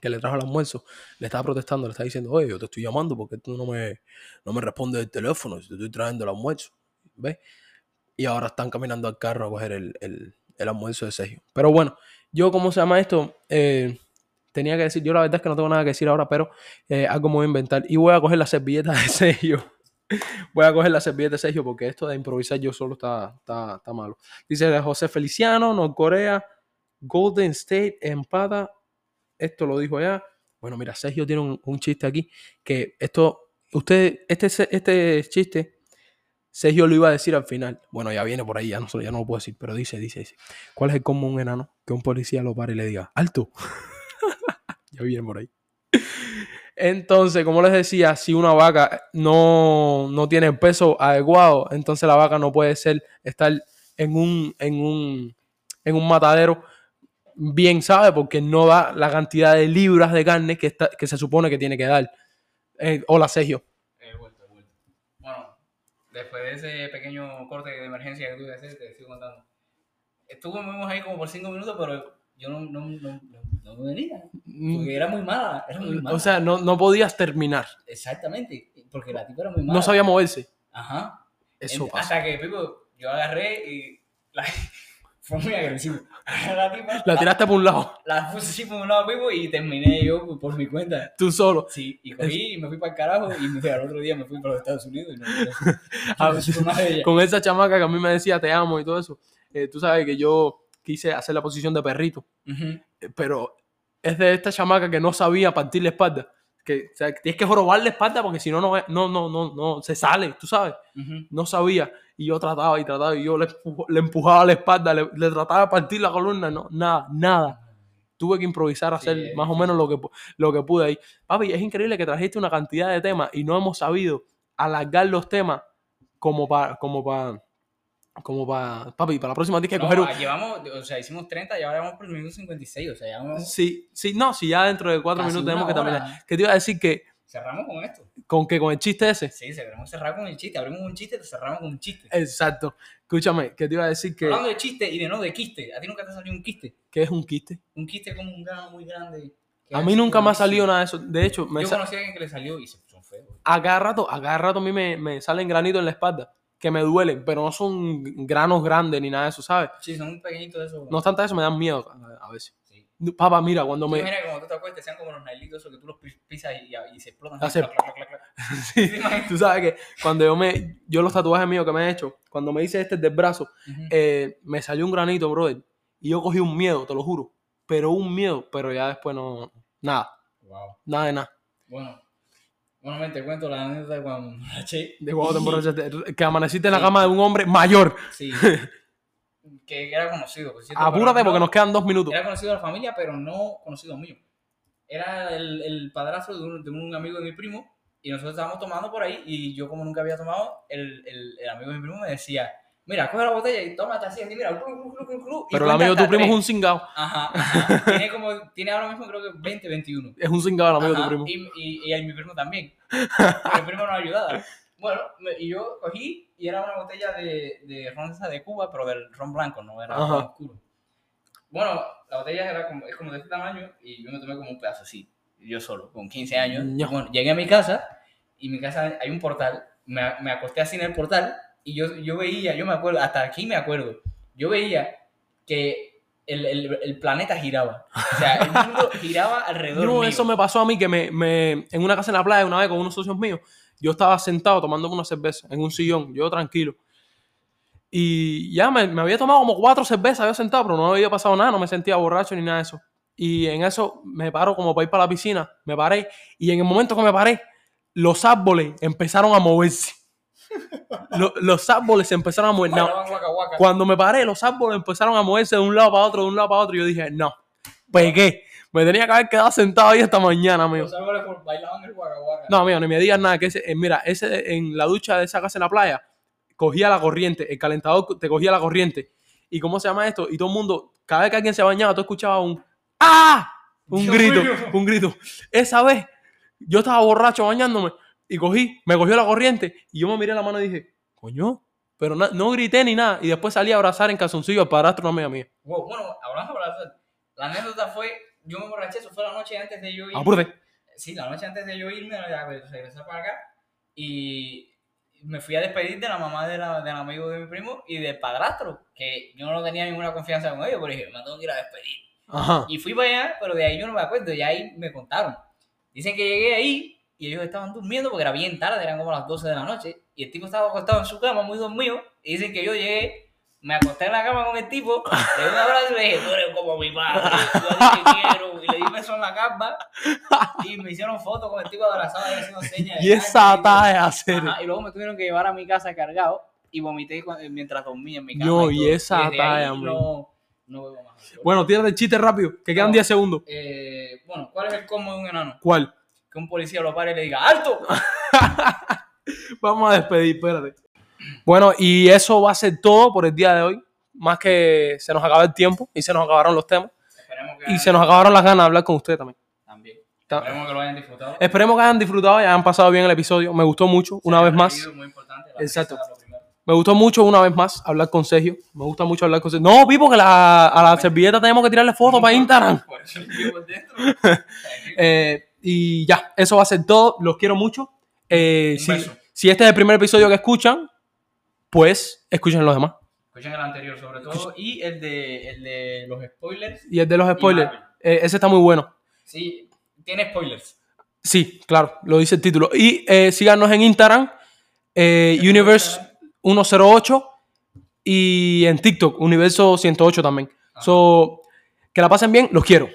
que le trajo el almuerzo le estaba protestando, le está diciendo, oye, yo te estoy llamando porque tú no me, no me respondes el teléfono, si te estoy trayendo el almuerzo, ¿ves? Y ahora están caminando al carro a coger el, el- el almuerzo de Sergio. Pero bueno, yo, ¿cómo se llama esto? Eh, tenía que decir, yo la verdad es que no tengo nada que decir ahora, pero eh, algo me voy a inventar. Y voy a coger la servilleta de Sergio. voy a coger la servilleta de Sergio porque esto de improvisar yo solo está, está, está malo. Dice José Feliciano, Norcorea, Golden State, empata. Esto lo dijo ya. Bueno, mira, Sergio tiene un, un chiste aquí que esto, usted, este, este chiste, Sergio lo iba a decir al final. Bueno, ya viene por ahí, ya no, ya no lo puedo decir, pero dice, dice, dice. ¿Cuál es el común un enano? Que un policía lo pare y le diga, alto. ya viene por ahí. Entonces, como les decía, si una vaca no, no tiene el peso adecuado, entonces la vaca no puede ser estar en un, en un, en un matadero bien, ¿sabe? Porque no da la cantidad de libras de carne que, está, que se supone que tiene que dar. Eh, hola, Sergio. He vuelto, he vuelto. Bueno, después de ese pequeño corte de emergencia que tuve que hacer, te sigo contando. Estuvimos ahí como por cinco minutos, pero yo no, no, no, no, no me venía. Porque era muy mala, era muy mala. Mm. O sea, no, no podías terminar. Exactamente, porque la tipa era muy mala. No sabía moverse. Ajá. Eso Ent- pasa. Hasta que, Pipo, yo agarré y la... fue muy agresivo. La tipa La tiraste por un lado, la puse así por un lado, Pipo, y terminé yo por, mi cuenta. tú solo. Sí, y cogí y me fui para el carajo y me fui, al otro día me fui para los Estados Unidos y no, no, A no supe más de ella. Con esa chamaca que a mí me decía te amo y todo eso. eh, tú sabes que yo quise hacer la posición de perrito, Ujú. eh, pero es de esta chamaca que no sabía partir la espalda. Que, o sea, tienes que jorobar la espalda porque si no, no, no, no, no, se sale, tú sabes. No sabía. Y yo trataba y trataba y yo le, le empujaba la espalda, le, le trataba de partir la columna, no, nada, nada. Tuve que improvisar, hacer es más o menos lo que, lo que pude ahí. Papi, es increíble que trajiste una cantidad de temas y no hemos sabido alargar los temas como para, como para, como para, papi, para la próxima tienes que No, coger un... ah, llevamos, o sea, hicimos 30 y ahora vamos por el minuto 56, o sea, ya vamos, Sí, sí, no, si ya dentro de cuatro Casi minutos tenemos que terminar. Que te iba a decir que cerramos con esto. con que con el chiste ese. Sí, se queremos cerrar con el chiste, abrimos un chiste, te cerramos con un chiste. Exacto. Escúchame, que te iba a decir que, Hablando de chiste y de no de quiste, a ti nunca te salió un quiste. que es un quiste. Un quiste como un grano muy grande. A mí nunca me ha salido nada de eso. De hecho, me Yo conocí a alguien que le salió y se son feos. a cada rato, a cada rato a mí me, me salen granitos en la espalda que me duelen, pero no son granos grandes ni nada de eso, ¿sabes? Sí, son un pequeñito de esos. No obstante eso, me dan miedo a, a veces. Sí. Papá, mira, cuando me... Que cuando tú te acuestes sean como los nailitos esos que tú los pi- pisas y, y se explotan. Hace- Clac, clac, clac, clac. Sí, tú sabes que cuando yo me... Yo los tatuajes míos que me he hecho, cuando me hice este del brazo, Ujú. eh, me salió un granito, brother. Y yo cogí un miedo, te lo juro. Pero un miedo, pero ya después no... Nada, Wow. nada de nada. Bueno, bueno, me te cuento la anécdota de cuando me emborraché. De cuando te emborrachaste, que amaneciste en la cama de un hombre mayor. Sí. que era conocido. por cierto, Apúrate pero porque no- nos quedan dos minutos. Era conocido de la familia, pero no conocido mío. Era el, el padrastro de un, de un amigo de mi primo y nosotros estábamos tomando por ahí y yo como nunca había tomado, el, el, el amigo de mi primo me decía, mira, coge la botella y tómate así, así, mira, clu, clu, clu, clu, clu", y Pero el amigo de tu primo es un cingado. Ajá, ajá. Tiene como, tiene ahora mismo creo que 20, 21. Es un cingado el amigo de tu primo. Y, y, y a mi primo también. Pero mi primo nos ayudaba. Bueno, y yo cogí y era una botella de, de ron esa de Cuba, pero del ron blanco, no era Ajá. ron oscuro. Bueno, la botella era como, es como de este tamaño y yo me tomé como un pedazo así, yo solo, con 15 años. Ño. Bueno, llegué a mi casa y en mi casa hay un portal, me, me acosté así en el portal y yo, yo veía, yo me acuerdo, hasta aquí me acuerdo, yo veía que el, el, el planeta giraba. O sea, el mundo giraba alrededor No, mío. eso me pasó a mí que me, me- en una casa en la playa una vez con unos socios míos, yo estaba sentado tomando una cerveza en un sillón, yo tranquilo. Y ya me, me había tomado como cuatro cervezas, había sentado, pero no había pasado nada, no me sentía borracho ni nada de eso. Y en eso me paro como para ir para la piscina, me paré. Y en el momento que me paré, los árboles empezaron a moverse. Lo- los árboles se empezaron a mover. No, cuando me paré, los árboles empezaron a moverse de un lado para otro, de un lado para otro. Y yo dije, no, pegué. Me tenía que haber quedado sentado ahí esta mañana, amigo. Los árboles bailaban el guaca, guaca. No, amigo, ni me digas nada. Que ese, eh, mira, ese en la ducha de esa casa en la playa, cogía la corriente, el calentador te cogía la corriente. ¿Y cómo se llama esto? Y todo el mundo, cada vez que alguien se bañaba, tú escuchabas un ¡Ah! Un Dios grito, mío. un grito. Esa vez, yo estaba borracho bañándome y cogí, me cogió la corriente y yo me miré la mano y dije, coño, pero na- no grité ni nada. Y después salí a abrazar en calzoncillo al padrastro una amiga mía. Wow, bueno, hablando abrazar, la anécdota fue, yo me emborraché, eso fue la noche antes de yo ir. Apúrate. Sí, la noche antes de yo irme, pues, regresé para acá y me fui a despedir de la mamá de la- del amigo de mi primo y del padrastro, que yo no tenía ninguna confianza con ellos, pero dije, me tengo que ir a despedir. Ajá. Y fui para allá, pero de ahí yo no me acuerdo, ya ahí me contaron. Dicen que llegué ahí y ellos estaban durmiendo porque era bien tarde, eran como las 12 de la noche, y el tipo estaba acostado en su cama, muy dormido, y dicen que yo llegué, me acosté en la cama con el tipo, le di un abrazo y le dije, tú eres como mi padre, yo te quiero, y le di un beso en la cama, y me hicieron fotos con el tipo abrazado y haciendo señas. Y esa talla, hacer. Y luego me tuvieron que llevar a mi casa cargado y vomité cu- mientras dormía en mi cama. No, y todo. esa talla, no, no bebo más. Bueno, tírate el chiste rápido, que quedan No. 10 segundos. Eh, bueno, ¿cuál es el combo de un enano? ¿Cuál? Que un policía lo pare y le diga ¡Alto! Vamos a despedir, espérate. Bueno, y eso va a ser todo por el día de hoy. Más que se nos acaba el tiempo y se nos acabaron los temas. Y se nos acabaron las ganas de hablar con usted también. también. Ta- Esperemos que lo hayan disfrutado. Esperemos que hayan disfrutado y hayan pasado bien el episodio. Me gustó mucho, una vez más. Muy importante. Exacto. Me gustó mucho una vez más hablar con Sergio. Me gusta mucho hablar con Sergio. No, Pipo, que la- a la servilleta tenemos que tirarle fotos para Instagram. Lo llevo dentro. Eh, y ya, eso va a ser todo. Los quiero mucho. Eh, si, si este es el primer episodio que escuchan, pues escuchen los demás. Escuchen el anterior sobre todo y el de, el de los spoilers. Y el de los spoilers, eh, ese está muy bueno. Sí, tiene spoilers. Sí, claro, lo dice el título. Y eh, síganos en Instagram, eh, ¿Qué Universe Instagram? 108 y en TikTok, Universo 108 también. Ajá. So, que la pasen bien, los quiero.